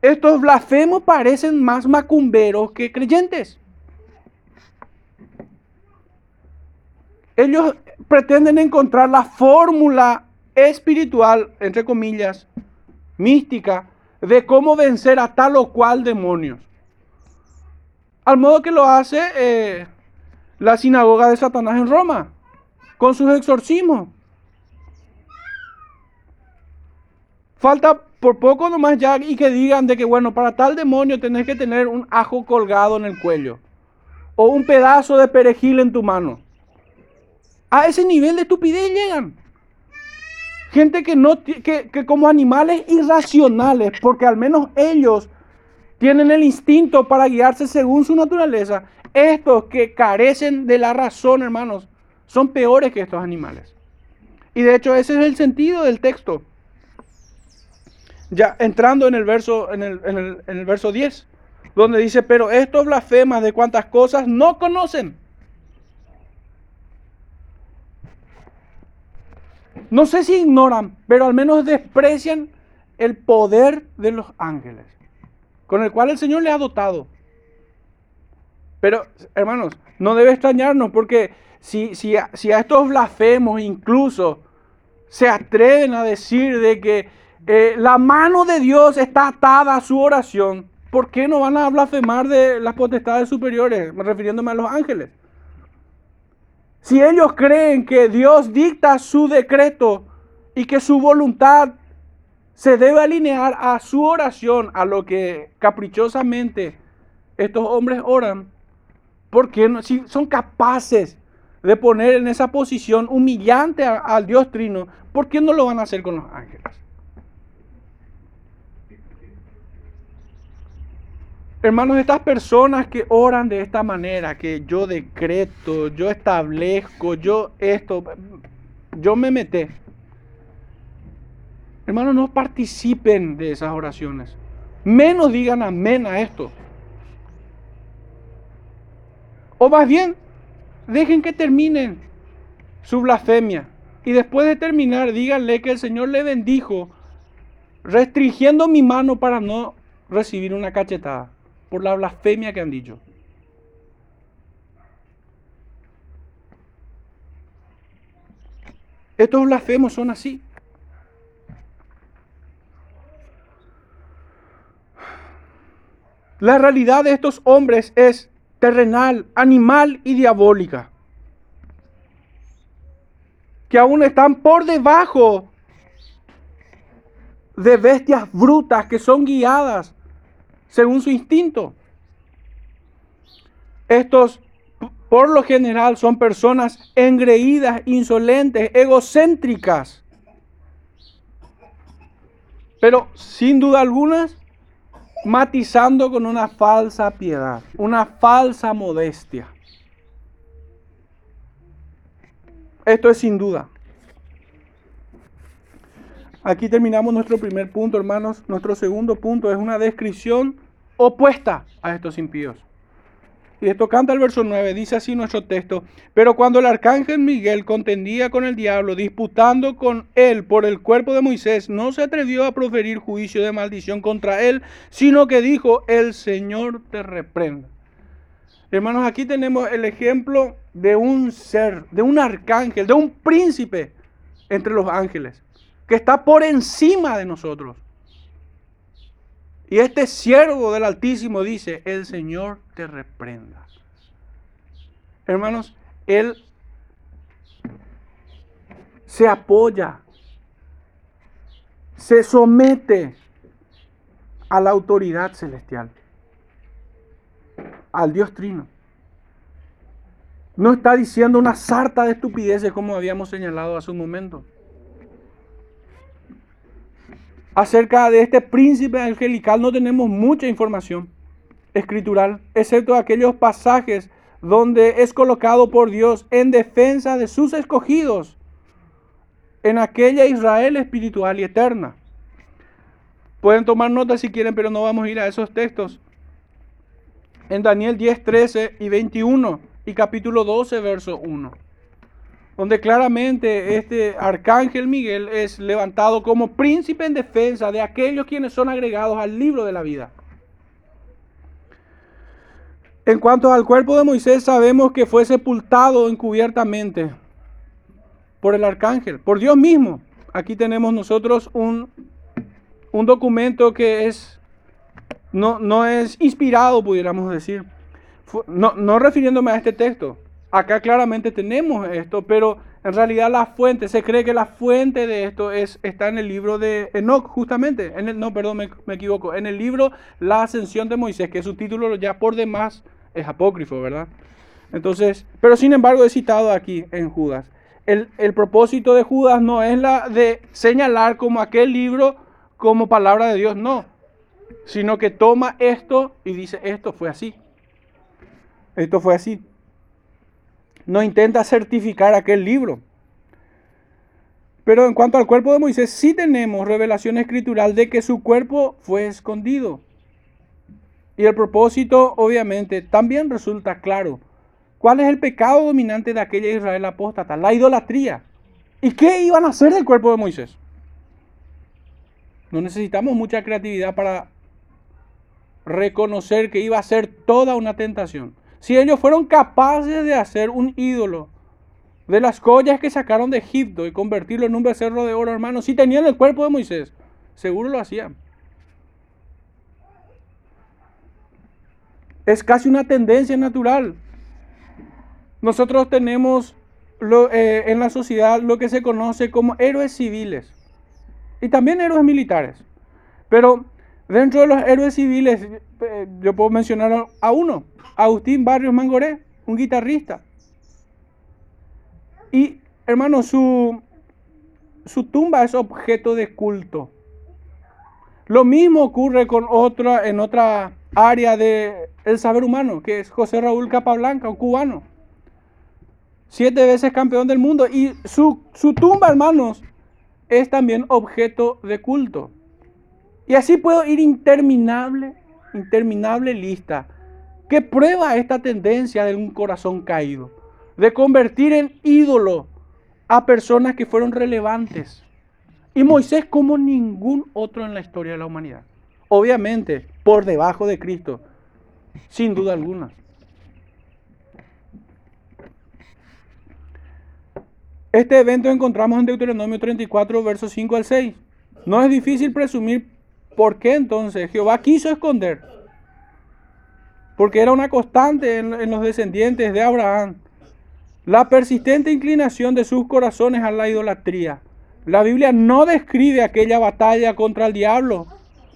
Estos blasfemos parecen más macumberos que creyentes. Ellos pretenden encontrar la fórmula espiritual, entre comillas, mística, de cómo vencer a tal o cual demonios. Al modo que lo hace eh, la sinagoga de Satanás en Roma, con sus exorcismos. Falta por poco nomás ya y que digan de que, bueno, para tal demonio tenés que tener un ajo colgado en el cuello o un pedazo de perejil en tu mano. A ese nivel de estupidez llegan. Gente que, no, que, que como animales irracionales, porque al menos ellos tienen el instinto para guiarse según su naturaleza. Estos que carecen de la razón, hermanos, son peores que estos animales. Y de hecho ese es el sentido del texto. Ya entrando en el verso, en el, en el verso 10, donde dice, pero estos blasfemas de cuantas cosas no conocen. No sé si ignoran, pero al menos desprecian el poder de los ángeles, con el cual el Señor le ha dotado. Pero, hermanos, no debe extrañarnos porque si, si, si a estos blasfemos incluso se atreven a decir de que eh, la mano de Dios está atada a su oración, ¿por qué no van a blasfemar de las potestades superiores? Refiriéndome a los ángeles. Si ellos creen que Dios dicta su decreto y que su voluntad se debe alinear a su oración, a lo que caprichosamente estos hombres oran, porque no, si son capaces de poner en esa posición humillante al Dios Trino, ¿por qué no lo van a hacer con los ángeles? Hermanos, estas personas que oran de esta manera, que yo decreto, yo establezco, yo esto, yo me meté. Hermanos, no participen de esas oraciones. Menos digan amén a esto. O más bien, dejen que terminen su blasfemia. Y después de terminar, díganle que el Señor le bendijo, restringiendo mi mano para no recibir una cachetada por la blasfemia que han dicho. Estos blasfemos son así. La realidad de estos hombres es terrenal, animal y diabólica. Que aún están por debajo de bestias brutas que son guiadas según su instinto. Estos, por lo general, son personas engreídas, insolentes, egocéntricas. Pero sin duda alguna, matizando con una falsa piedad, una falsa modestia. Esto es sin duda. Aquí terminamos nuestro primer punto, hermanos. Nuestro segundo punto es una descripción opuesta a estos impíos. Y esto canta el verso 9, dice así nuestro texto, pero cuando el arcángel Miguel contendía con el diablo, disputando con él por el cuerpo de Moisés, no se atrevió a proferir juicio de maldición contra él, sino que dijo, el Señor te reprenda. Hermanos, aquí tenemos el ejemplo de un ser, de un arcángel, de un príncipe entre los ángeles que está por encima de nosotros. Y este siervo del Altísimo dice, el Señor te reprenda. Hermanos, Él se apoya, se somete a la autoridad celestial, al Dios Trino. No está diciendo una sarta de estupideces como habíamos señalado hace un momento acerca de este príncipe angelical no tenemos mucha información escritural, excepto aquellos pasajes donde es colocado por Dios en defensa de sus escogidos en aquella Israel espiritual y eterna. Pueden tomar nota si quieren, pero no vamos a ir a esos textos. En Daniel 10, 13 y 21 y capítulo 12, verso 1 donde claramente este arcángel Miguel es levantado como príncipe en defensa de aquellos quienes son agregados al libro de la vida. En cuanto al cuerpo de Moisés, sabemos que fue sepultado encubiertamente por el arcángel, por Dios mismo. Aquí tenemos nosotros un, un documento que es, no, no es inspirado, pudiéramos decir. No, no refiriéndome a este texto, Acá claramente tenemos esto, pero en realidad la fuente, se cree que la fuente de esto es, está en el libro de Enoch, justamente. En el, no, perdón, me, equivoco. En el libro La Ascensión de Moisés, que su título ya por demás es apócrifo, ¿verdad? Entonces, pero sin embargo es citado aquí en Judas. El, el propósito de Judas no es la de señalar como aquel libro como palabra de Dios, no. Sino que toma esto y dice, esto fue así. Esto fue así. No intenta certificar aquel libro. Pero en cuanto al cuerpo de Moisés, sí tenemos revelación escritural de que su cuerpo fue escondido. Y el propósito, obviamente, también resulta claro. ¿Cuál es el pecado dominante de aquella Israel apóstata? La idolatría. ¿Y qué iban a hacer del cuerpo de Moisés? No necesitamos mucha creatividad para reconocer que iba a ser toda una tentación. Si ellos fueron capaces de hacer un ídolo de las joyas que sacaron de Egipto y convertirlo en un becerro de oro, hermano, si tenían el cuerpo de Moisés, seguro lo hacían. Es casi una tendencia natural. Nosotros tenemos eh, en la sociedad lo que se conoce como héroes civiles y también héroes militares. Pero dentro de los héroes civiles, eh, yo puedo mencionar a uno, Agustín Barrios Mangoré, un guitarrista. Y hermano, su, su tumba es objeto de culto. Lo mismo ocurre con otra, en otra área del saber humano, que es José Raúl Capablanca, un cubano. Siete veces campeón del mundo. Y su, su tumba, hermanos, es también objeto de culto. Y así puedo ir interminable, interminable lista que prueba esta tendencia de un corazón caído, de convertir en ídolo a personas que fueron relevantes. Y Moisés como ningún otro en la historia de la humanidad. Obviamente, por debajo de Cristo, sin duda alguna. Este evento encontramos en Deuteronomio 34, versos 5 al 6. No es difícil presumir por qué entonces Jehová quiso esconder. Porque era una constante en, los descendientes de Abraham. La persistente inclinación de sus corazones a la idolatría. La Biblia no describe aquella batalla contra el diablo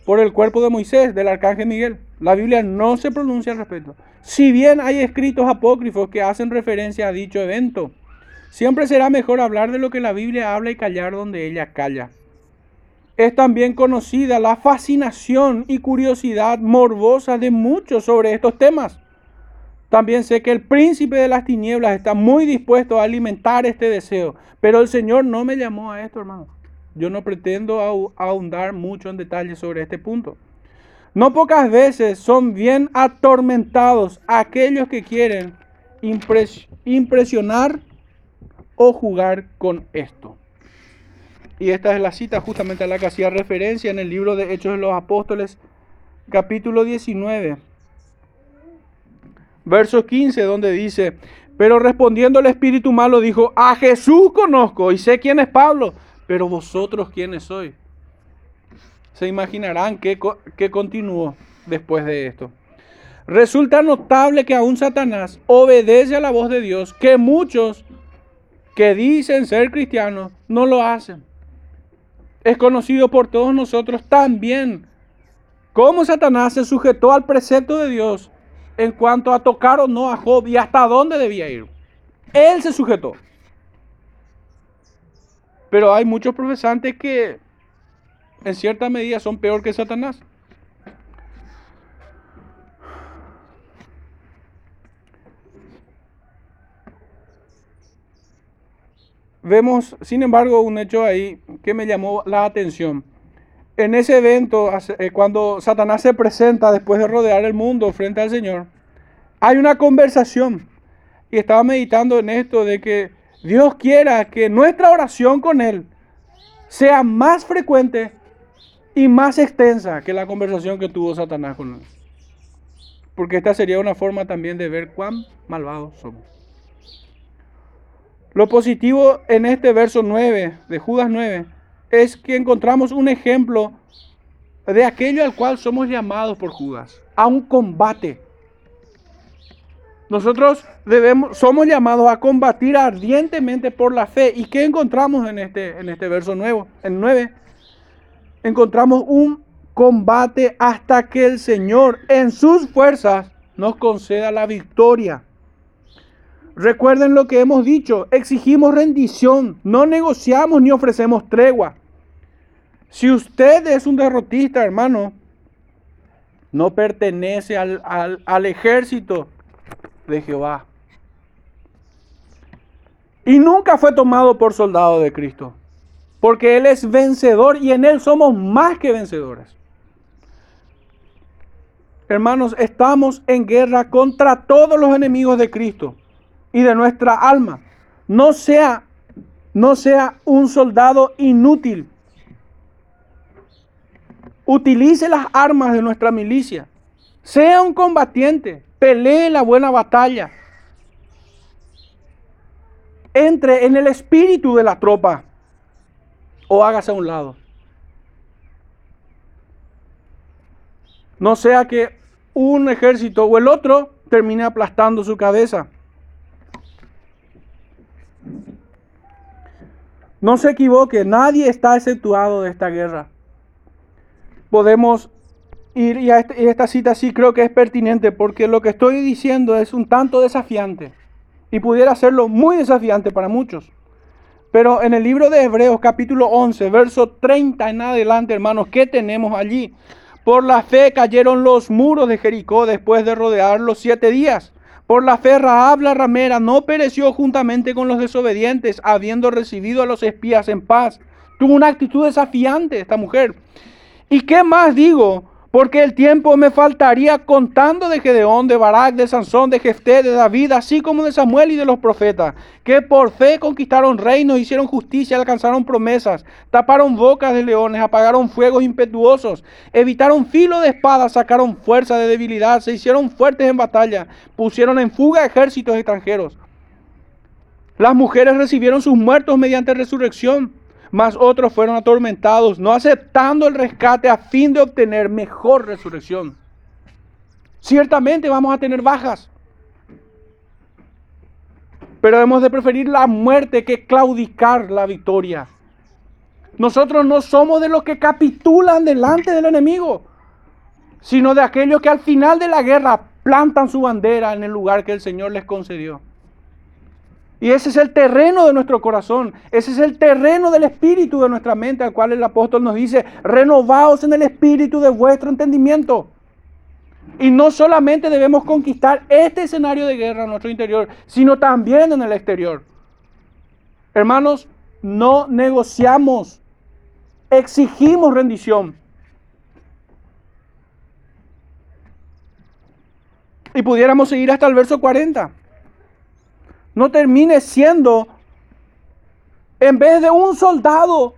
por el cuerpo de Moisés, del arcángel Miguel. La Biblia no se pronuncia al respecto. Si bien hay escritos apócrifos que hacen referencia a dicho evento. Siempre será mejor hablar de lo que la Biblia habla y callar donde ella calla. Es también conocida la fascinación y curiosidad morbosa de muchos sobre estos temas. También sé que el príncipe de las tinieblas está muy dispuesto a alimentar este deseo, pero el Señor no me llamó a esto, hermano. Yo no pretendo ahondar mucho en detalles sobre este punto. No pocas veces son bien atormentados aquellos que quieren impresionar o jugar con esto. Y esta es la cita justamente a la que hacía referencia en el libro de Hechos de los Apóstoles, capítulo 19, verso 15, donde dice, pero respondiendo el espíritu malo dijo, a Jesús conozco y sé quién es Pablo, pero vosotros quiénes sois. Se imaginarán que, que continuó después de esto. Resulta notable que aún Satanás obedece a la voz de Dios, que muchos que dicen ser cristianos no lo hacen. Es conocido por todos nosotros también cómo Satanás se sujetó al precepto de Dios en cuanto a tocar o no a Job y hasta dónde debía ir. Él se sujetó. Pero hay muchos profesantes que en cierta medida son peor que Satanás. Vemos, sin embargo, un hecho ahí que me llamó la atención. En ese evento, eh, cuando Satanás se presenta después de rodear el mundo frente al Señor, hay una conversación. Y estaba meditando en esto de que Dios quiera que nuestra oración con Él sea más frecuente y más extensa que la conversación que tuvo Satanás con Él. Porque esta sería una forma también de ver cuán malvados somos. Lo positivo en este verso 9 de Judas 9 es que encontramos un ejemplo de aquello al cual somos llamados por Judas, a un combate. Nosotros debemos, somos llamados a combatir ardientemente por la fe. ¿Y qué encontramos en este, en este verso nuevo, en 9? Encontramos un combate hasta que el Señor en sus fuerzas nos conceda la victoria. Recuerden lo que hemos dicho, exigimos rendición, no negociamos ni ofrecemos tregua. Si usted es un derrotista, hermano, no pertenece al, al, ejército de Jehová. Y nunca fue tomado por soldado de Cristo. Porque Él es vencedor y en Él somos más que vencedores. Hermanos, estamos en guerra contra todos los enemigos de Cristo y de nuestra alma. No sea, no sea un soldado inútil. Utilice las armas de nuestra milicia. Sea un combatiente. Pelee la buena batalla. Entre en el espíritu de la tropa o hágase a un lado. No sea que un ejército o el otro termine aplastando su cabeza. No se equivoque, nadie está exceptuado de esta guerra. Podemos ir, y, este, y esta cita sí creo que es pertinente, porque lo que estoy diciendo es un tanto desafiante, y pudiera serlo muy desafiante para muchos. Pero en el libro de Hebreos capítulo 11, verso 30 en adelante, hermanos, ¿qué tenemos allí? Por la fe cayeron los muros de Jericó después de rodearlos siete días. Por la fe Raab la ramera no pereció juntamente con los desobedientes, habiendo recibido a los espías en paz. Tuvo una actitud desafiante esta mujer. ¿Y qué más digo? Porque el tiempo me faltaría contando de Gedeón, de Barak, de Sansón, de Jefté, de David, así como de Samuel y de los profetas, que por fe conquistaron reinos, hicieron justicia, alcanzaron promesas, taparon bocas de leones, apagaron fuegos impetuosos, evitaron filo de espada, sacaron fuerza de debilidad, se hicieron fuertes en batalla, pusieron en fuga ejércitos extranjeros. Las mujeres recibieron sus muertos mediante resurrección mas otros fueron atormentados, no aceptando el rescate a fin de obtener mejor resurrección. Ciertamente vamos a tener bajas, pero hemos de preferir la muerte que claudicar la victoria. Nosotros no somos de los que capitulan delante del enemigo, sino de aquellos que al final de la guerra plantan su bandera en el lugar que el Señor les concedió. Y ese es el terreno de nuestro corazón. Ese es el terreno del espíritu de nuestra mente, al cual el apóstol nos dice, renovaos en el espíritu de vuestro entendimiento. Y no solamente debemos conquistar este escenario de guerra en nuestro interior, sino también en el exterior. Hermanos, no negociamos, exigimos rendición. Y pudiéramos seguir hasta el verso 40 no termine siendo, en vez de un soldado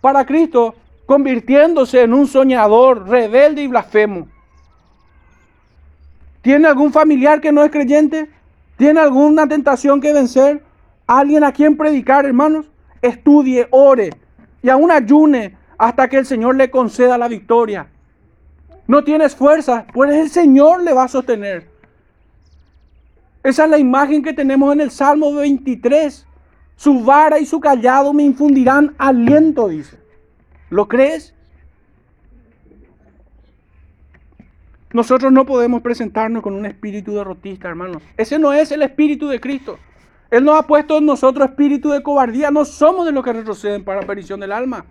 para Cristo, convirtiéndose en un soñador, rebelde y blasfemo. ¿Tiene algún familiar que no es creyente? ¿Tiene alguna tentación que vencer? ¿Alguien a quien predicar, hermanos? Estudie, ore y aún ayune hasta que el Señor le conceda la victoria. No tienes fuerza, pues el Señor le va a sostener. Esa es la imagen que tenemos en el Salmo 23. Su vara y su callado me infundirán aliento, dice. ¿Lo crees? Nosotros no podemos presentarnos con un espíritu derrotista, hermanos. Ese no es el espíritu de Cristo. Él nos ha puesto en nosotros espíritu de cobardía. No somos de los que retroceden para perdición del alma,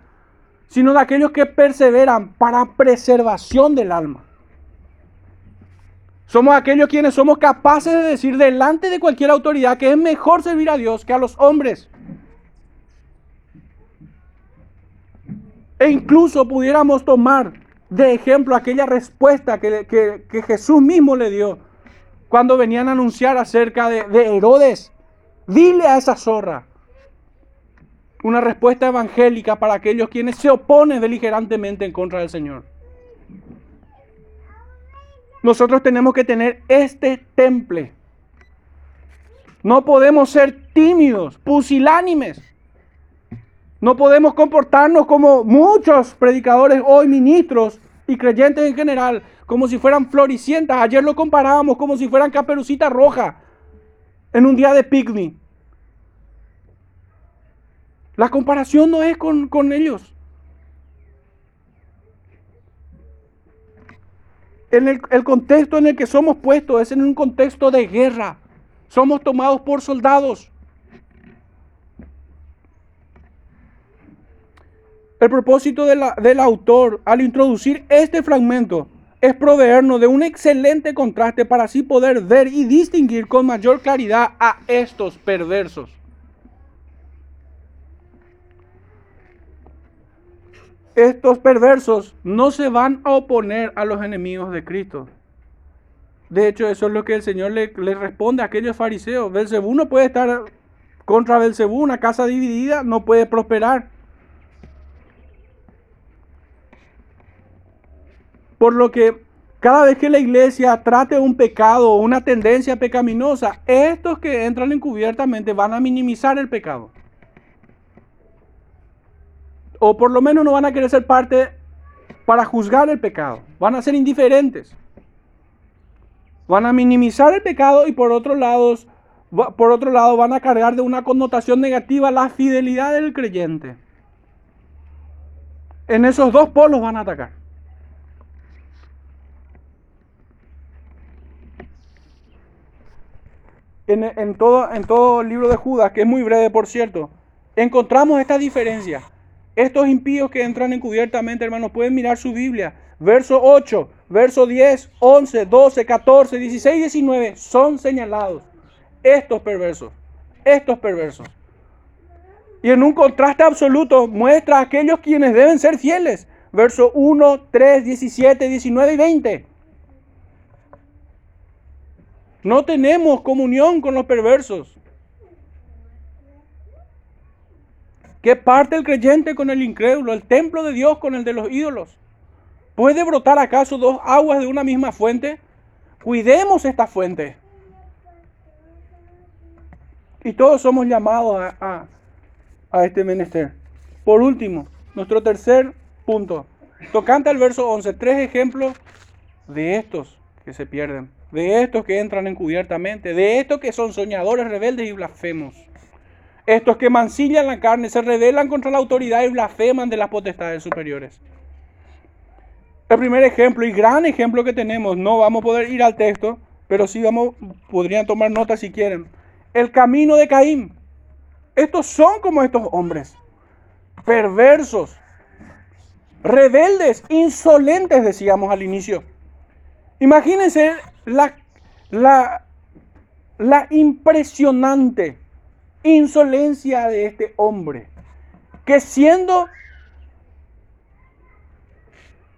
sino de aquellos que perseveran para preservación del alma. Somos aquellos quienes somos capaces de decir delante de cualquier autoridad que es mejor servir a Dios que a los hombres. E incluso pudiéramos tomar de ejemplo aquella respuesta que, Jesús mismo le dio cuando venían a anunciar acerca de, de Herodes. Dile a esa zorra. Una respuesta evangélica para aquellos quienes se oponen beligerantemente en contra del Señor. Nosotros tenemos que tener este temple. No podemos ser tímidos, pusilánimes. No podemos comportarnos como muchos predicadores hoy, ministros y creyentes en general, como si fueran floricientas. Ayer lo comparábamos como si fueran caperucita roja en un día de picnic. La comparación no es con, con ellos. En el, contexto en el que somos puestos es en un contexto de guerra. Somos tomados por soldados. El propósito del autor al introducir este fragmento es proveernos de un excelente contraste para así poder ver y distinguir con mayor claridad a estos perversos. Estos perversos no se van a oponer a los enemigos de Cristo. De hecho, eso es lo que el Señor le, responde a aquellos fariseos. Belcebú no puede estar contra Belcebú, una casa dividida no puede prosperar. Por lo que cada vez que la iglesia trate un pecado o una tendencia pecaminosa, estos que entran encubiertamente van a minimizar el pecado. O por lo menos no van a querer ser parte para juzgar el pecado. Van a ser indiferentes. Van a minimizar el pecado y por otro lado, por otro lado van a cargar de una connotación negativa la fidelidad del creyente. En esos dos polos van a atacar. en, todo, en todo el libro de Judas, que es muy breve por cierto, encontramos esta diferencia. Estos impíos que entran encubiertamente, hermanos, pueden mirar su Biblia. Verso 8, verso 10, 11, 12, 14, 16 19 son señalados. Estos perversos, estos perversos. Y en un contraste absoluto muestra a aquellos quienes deben ser fieles. Verso 1, 3, 17, 19 y 20. No tenemos comunión con los perversos. ¿Qué parte el creyente con el incrédulo? ¿El templo de Dios con el de los ídolos? ¿Puede brotar acaso dos aguas de una misma fuente? Cuidemos esta fuente. Y todos somos llamados a, a, este menester. Por último, nuestro tercer punto. Tocante al verso 11, tres ejemplos de estos que se pierden de estos que entran encubiertamente, de estos que son soñadores, rebeldes y blasfemos. Estos que mancillan la carne, se rebelan contra la autoridad y blasfeman de las potestades superiores. El primer ejemplo y gran ejemplo que tenemos, no vamos a poder ir al texto, pero sí vamos, podrían tomar nota si quieren. El camino de Caín. Estos son como estos hombres, perversos, rebeldes, insolentes, decíamos al inicio. Imagínense la, la, la impresionante insolencia de este hombre, que siendo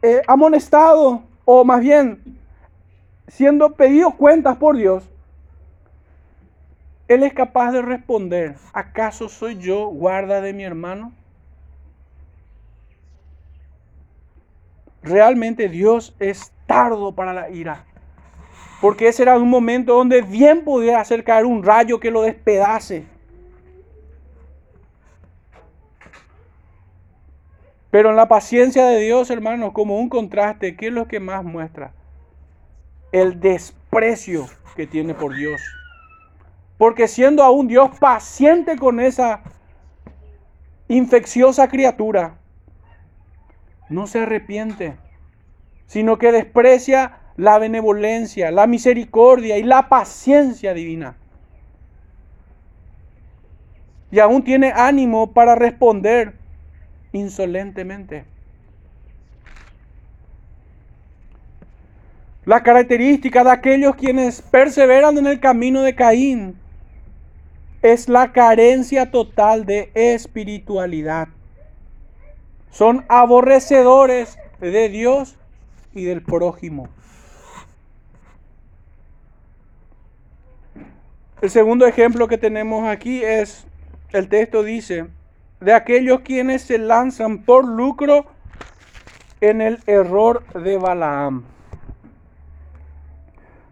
eh, amonestado, o más bien siendo pedido cuentas por Dios, él es capaz de responder, ¿acaso soy yo guarda de mi hermano? Realmente Dios es tardo para la ira. Porque ese era un momento donde bien pudiera hacer caer un rayo que lo despedace. Pero en la paciencia de Dios, hermanos, como un contraste, ¿qué es lo que más muestra? El desprecio que tiene por Dios. Porque siendo aún Dios paciente con esa infecciosa criatura, no se arrepiente sino que desprecia la benevolencia, la misericordia y la paciencia divina. Y aún tiene ánimo para responder insolentemente. La característica de aquellos quienes perseveran en el camino de Caín es la carencia total de espiritualidad. Son aborrecedores de Dios y del prójimo. El segundo ejemplo que tenemos aquí es, el texto dice, de aquellos quienes se lanzan por lucro en el error de Balaam.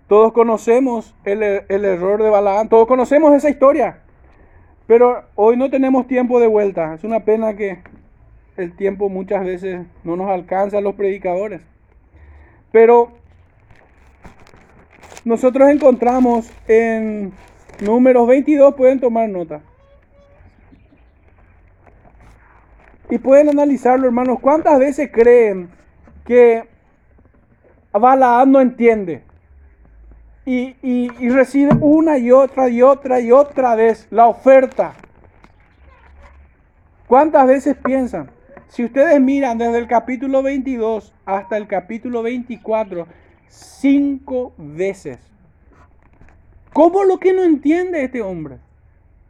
Todos conocemos el, el, error de Balaam, todos conocemos esa historia, pero hoy no tenemos tiempo de vuelta. Es una pena que el tiempo muchas veces no nos alcanza a los predicadores. Pero nosotros encontramos en números 22, pueden tomar nota. Y pueden analizarlo, hermanos. ¿Cuántas veces creen que Balaam no entiende? Y, y, recibe una y otra y otra y otra vez la oferta. ¿Cuántas veces piensan? Si ustedes miran desde el capítulo 22 hasta el capítulo 24, cinco veces. ¿Cómo lo que no entiende este hombre?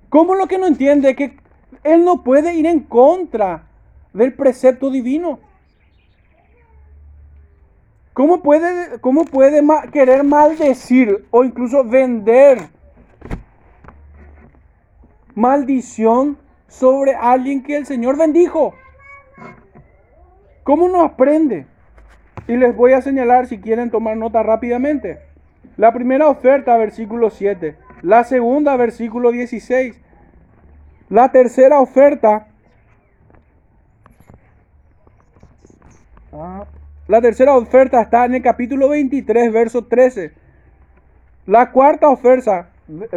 ¿Cómo lo que no entiende que él no puede ir en contra del precepto divino. ¿Cómo puede, cómo puede querer maldecir o incluso vender maldición sobre alguien que el Señor bendijo? ¿Cómo no aprende? Y les voy a señalar si quieren tomar nota rápidamente. La primera oferta, versículo 7. La segunda, versículo 16. La tercera oferta. Ah, la tercera oferta está en el capítulo 23, verso 13. La cuarta oferta,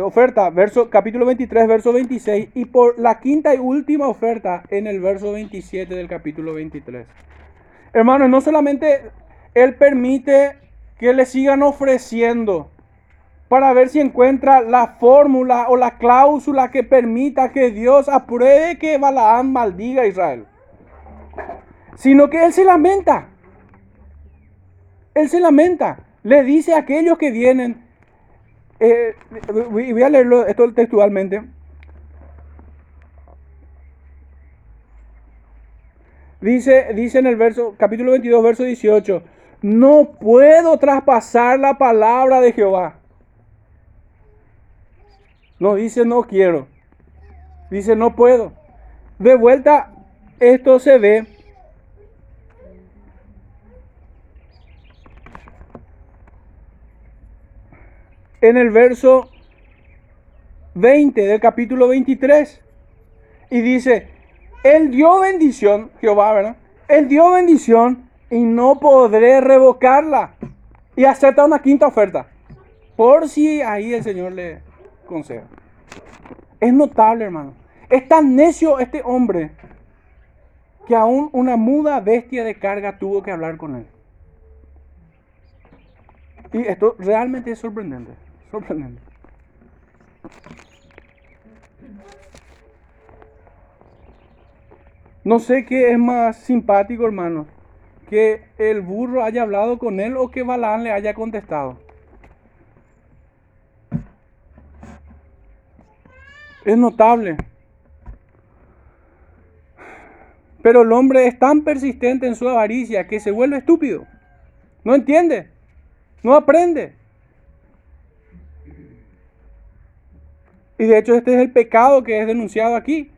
oferta verso, capítulo 23, verso 26. Y por la quinta y última oferta en el verso 27 del capítulo 23. Hermanos, no solamente Él permite que le sigan ofreciendo para ver si encuentra la fórmula o la cláusula que permita que Dios apruebe que Balaam maldiga a Israel. Sino que él se lamenta. Él se lamenta. Le dice a aquellos que vienen, eh, voy a leerlo esto textualmente. Dice, dice en el verso, capítulo 22, verso 18, no puedo traspasar la palabra de Jehová no dice no quiero. Dice no puedo. De vuelta, esto se ve en el verso 20 del capítulo 23. Y dice, Él dio bendición, Jehová, ¿verdad? Él dio bendición y no podré revocarla. Y acepta una quinta oferta. Por si ahí el Señor le, consejo. Es notable, hermano. Es tan necio este hombre que aún una muda bestia de carga tuvo que hablar con él. Y esto realmente es sorprendente. No sé qué es más simpático, hermano. Que el burro haya hablado con él o que Balán le haya contestado. Es notable. Pero el hombre es tan persistente en su avaricia que se vuelve estúpido. No entiende. No aprende. Y de hecho este es el pecado que es denunciado aquí.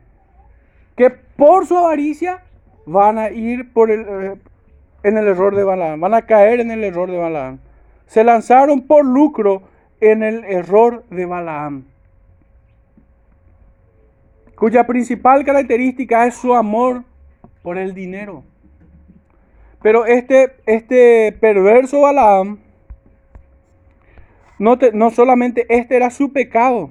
Que por su avaricia van a ir por el, eh, en el error de Balaam. Van a caer en el error de Balaam. Se lanzaron por lucro en el error de Balaam cuya principal característica es su amor por el dinero. Pero este, este perverso Balaam, no, no solamente este era su pecado,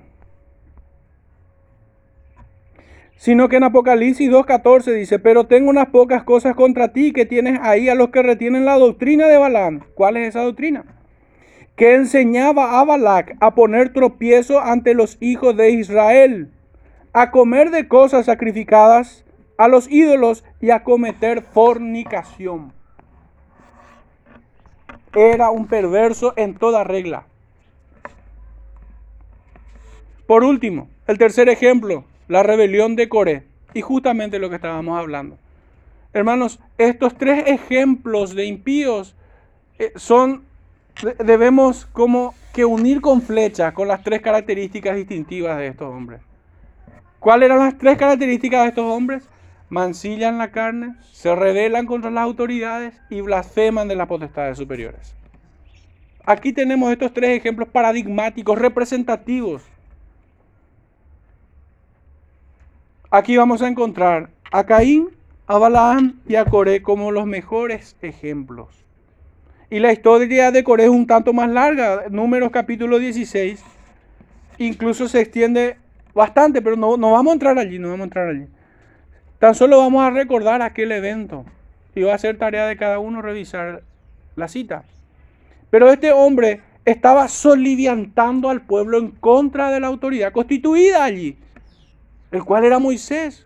sino que en Apocalipsis 2.14 dice, pero tengo unas pocas cosas contra ti que tienes ahí a los que retienen la doctrina de Balaam. ¿Cuál es esa doctrina? Que enseñaba a Balac a poner tropiezo ante los hijos de Israel a comer de cosas sacrificadas a los ídolos y a cometer fornicación. Era un perverso en toda regla. Por último, el tercer ejemplo, la rebelión de Coré. Y justamente lo que estábamos hablando. Hermanos, estos tres ejemplos de impíos eh, son, debemos como que unir con flecha con las tres características distintivas de estos hombres. ¿Cuáles eran las tres características de estos hombres? Mancillan la carne, se rebelan contra las autoridades y blasfeman de las potestades superiores. Aquí tenemos estos tres ejemplos paradigmáticos, representativos. Aquí vamos a encontrar a Caín, a Balaam y a Coré como los mejores ejemplos. Y la historia de Coré es un tanto más larga. Números capítulo 16 incluso se extiende bastante, pero no, no vamos a entrar allí, no vamos a entrar allí. Tan solo vamos a recordar aquel evento y va a ser tarea de cada uno revisar la cita. Pero este hombre estaba soliviantando al pueblo en contra de la autoridad constituida allí, el cual era Moisés.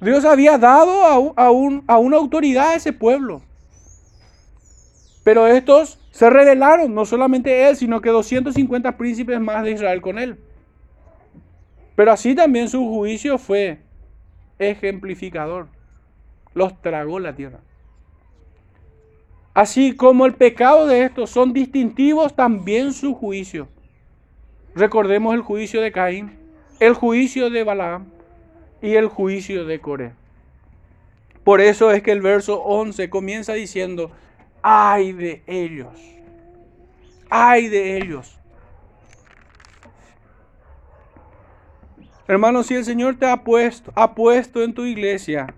Dios había dado a, a, una autoridad a ese pueblo. Pero estos se rebelaron, no solamente él, sino que 250 príncipes más de Israel con él. Pero así también su juicio fue ejemplificador. los tragó la tierra. Así como el pecado de estos son distintivos, también su juicio. Recordemos el juicio de Caín, el juicio de Balaam y el juicio de Coré. Por eso es que el verso 11 comienza diciendo, ay de ellos, ay de ellos. Hermanos, si el Señor te ha puesto, ha puesto en tu iglesia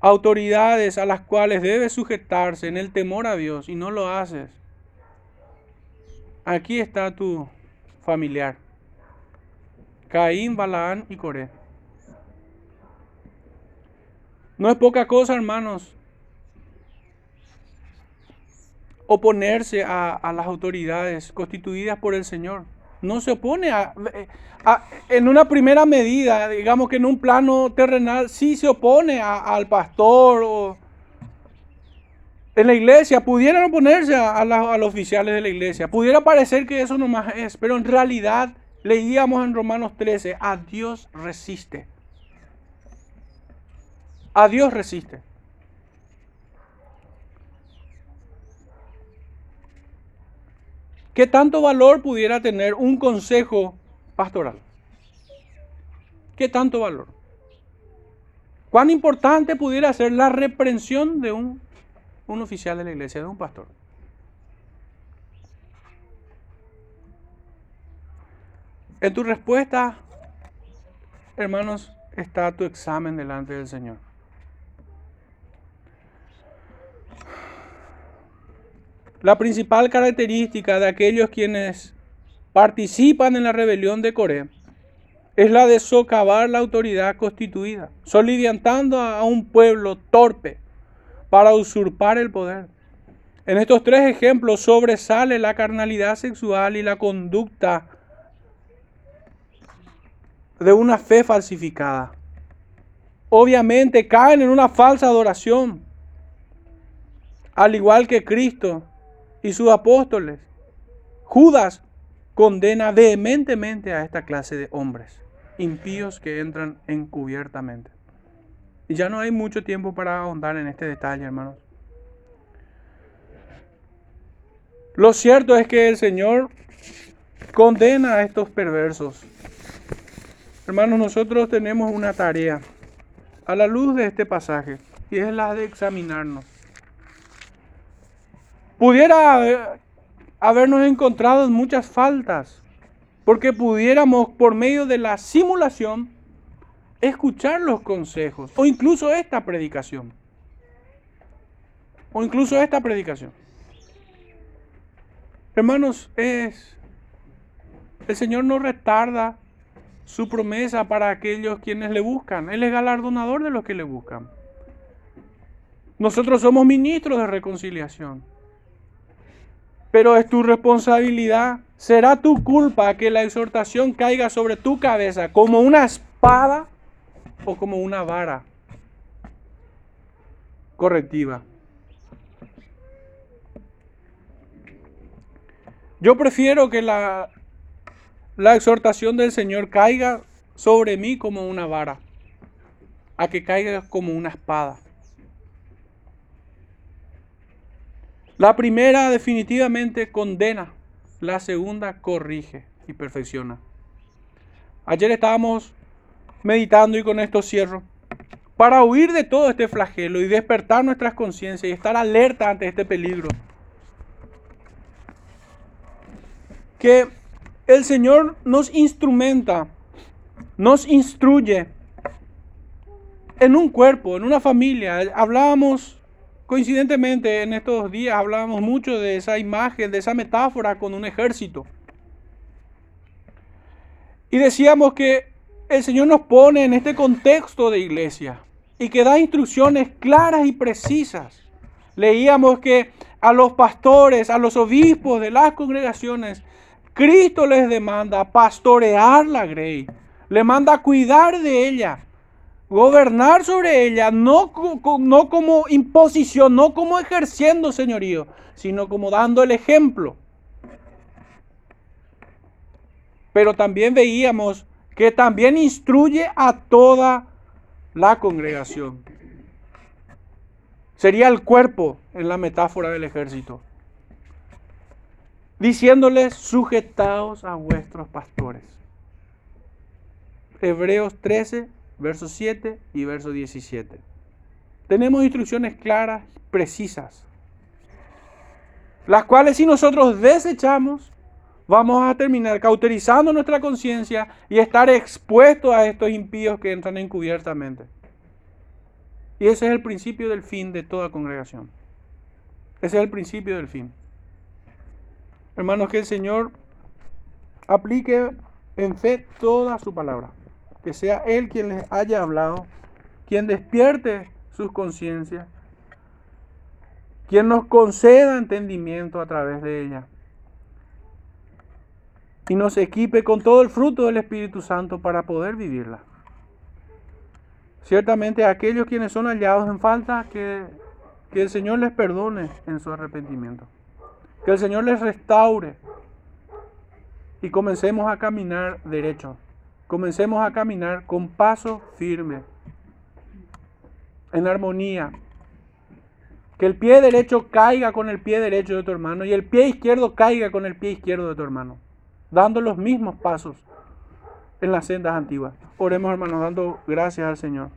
autoridades a las cuales debes sujetarse en el temor a Dios y no lo haces, aquí está tu familiar. Caín, Balaán y Coré. No es poca cosa, hermanos, oponerse a, las autoridades constituidas por el Señor. No se opone a, en una primera medida, digamos que en un plano terrenal, sí se opone al pastor o en la iglesia, pudieran oponerse a, los oficiales de la iglesia. Pudiera parecer que eso nomás es, pero en realidad leíamos en Romanos 13, a Dios resiste. A Dios resiste. ¿Qué tanto valor pudiera tener un consejo pastoral? ¿Qué tanto valor? ¿Cuán importante pudiera ser la reprensión de un, un oficial de la iglesia, de un pastor? En tu respuesta, hermanos, está tu examen delante del Señor. La principal característica de aquellos quienes participan en la rebelión de Coré es la de socavar la autoridad constituida, soliviantando a un pueblo torpe para usurpar el poder. En estos tres ejemplos sobresale la carnalidad sexual y la conducta de una fe falsificada. Obviamente caen en una falsa adoración, al igual que Cristo y sus apóstoles. Judas condena vehementemente a esta clase de hombres, impíos que entran encubiertamente. Y ya no hay mucho tiempo para ahondar en este detalle, hermanos. Lo cierto es que el Señor condena a estos perversos. Hermanos, nosotros tenemos una tarea a la luz de este pasaje y es la de examinarnos pudiera habernos encontrado en muchas faltas, porque pudiéramos por medio de la simulación escuchar los consejos, o incluso esta predicación, o incluso esta predicación. Hermanos, es el Señor no retarda su promesa para aquellos quienes le buscan. Él es galardonador de los que le buscan. Nosotros somos ministros de reconciliación pero es tu responsabilidad. Será tu culpa que la exhortación caiga sobre tu cabeza como una espada o como una vara correctiva. Yo prefiero que la, la exhortación del Señor caiga sobre mí como una vara, a que caiga como una espada. La primera definitivamente condena, la segunda corrige y perfecciona. Ayer estábamos meditando y con esto cierro. Para huir de todo este flagelo y despertar nuestras conciencias y estar alerta ante este peligro. Que el Señor nos instrumenta, nos instruye en un cuerpo, en una familia. Hablábamos Coincidentemente, en estos días hablábamos mucho de esa imagen, de esa metáfora con un ejército. Y decíamos que el Señor nos pone en este contexto de iglesia y que da instrucciones claras y precisas. Leíamos que a los pastores, a los obispos de las congregaciones, Cristo les demanda pastorear la grey, le manda cuidar de ella, gobernar sobre ella, no, no como imposición, no como ejerciendo señorío, sino como dando el ejemplo. Pero también veíamos que también instruye a toda la congregación. Sería el cuerpo en la metáfora del ejército. Diciéndoles, sujetaos a vuestros pastores. Hebreos 13, verso 7 y verso 17. Tenemos instrucciones claras, precisas, las cuales si nosotros desechamos, vamos a terminar cauterizando nuestra conciencia y estar expuestos a estos impíos que entran encubiertamente. Y ese es el principio del fin de toda congregación. Ese es el principio del fin. Hermanos, que el Señor aplique en fe toda su palabra. Que sea Él quien les haya hablado, quien despierte sus conciencias, quien nos conceda entendimiento a través de ella y nos equipe con todo el fruto del Espíritu Santo para poder vivirla. Ciertamente aquellos quienes son hallados en falta, que, que el Señor les perdone en su arrepentimiento. Que el Señor les restaure y comencemos a caminar derecho. Comencemos a caminar con paso firme, en armonía. Que el pie derecho caiga con el pie derecho de tu hermano y el pie izquierdo caiga con el pie izquierdo de tu hermano dando los mismos pasos en las sendas antiguas. Oremos hermanos, dando gracias al Señor.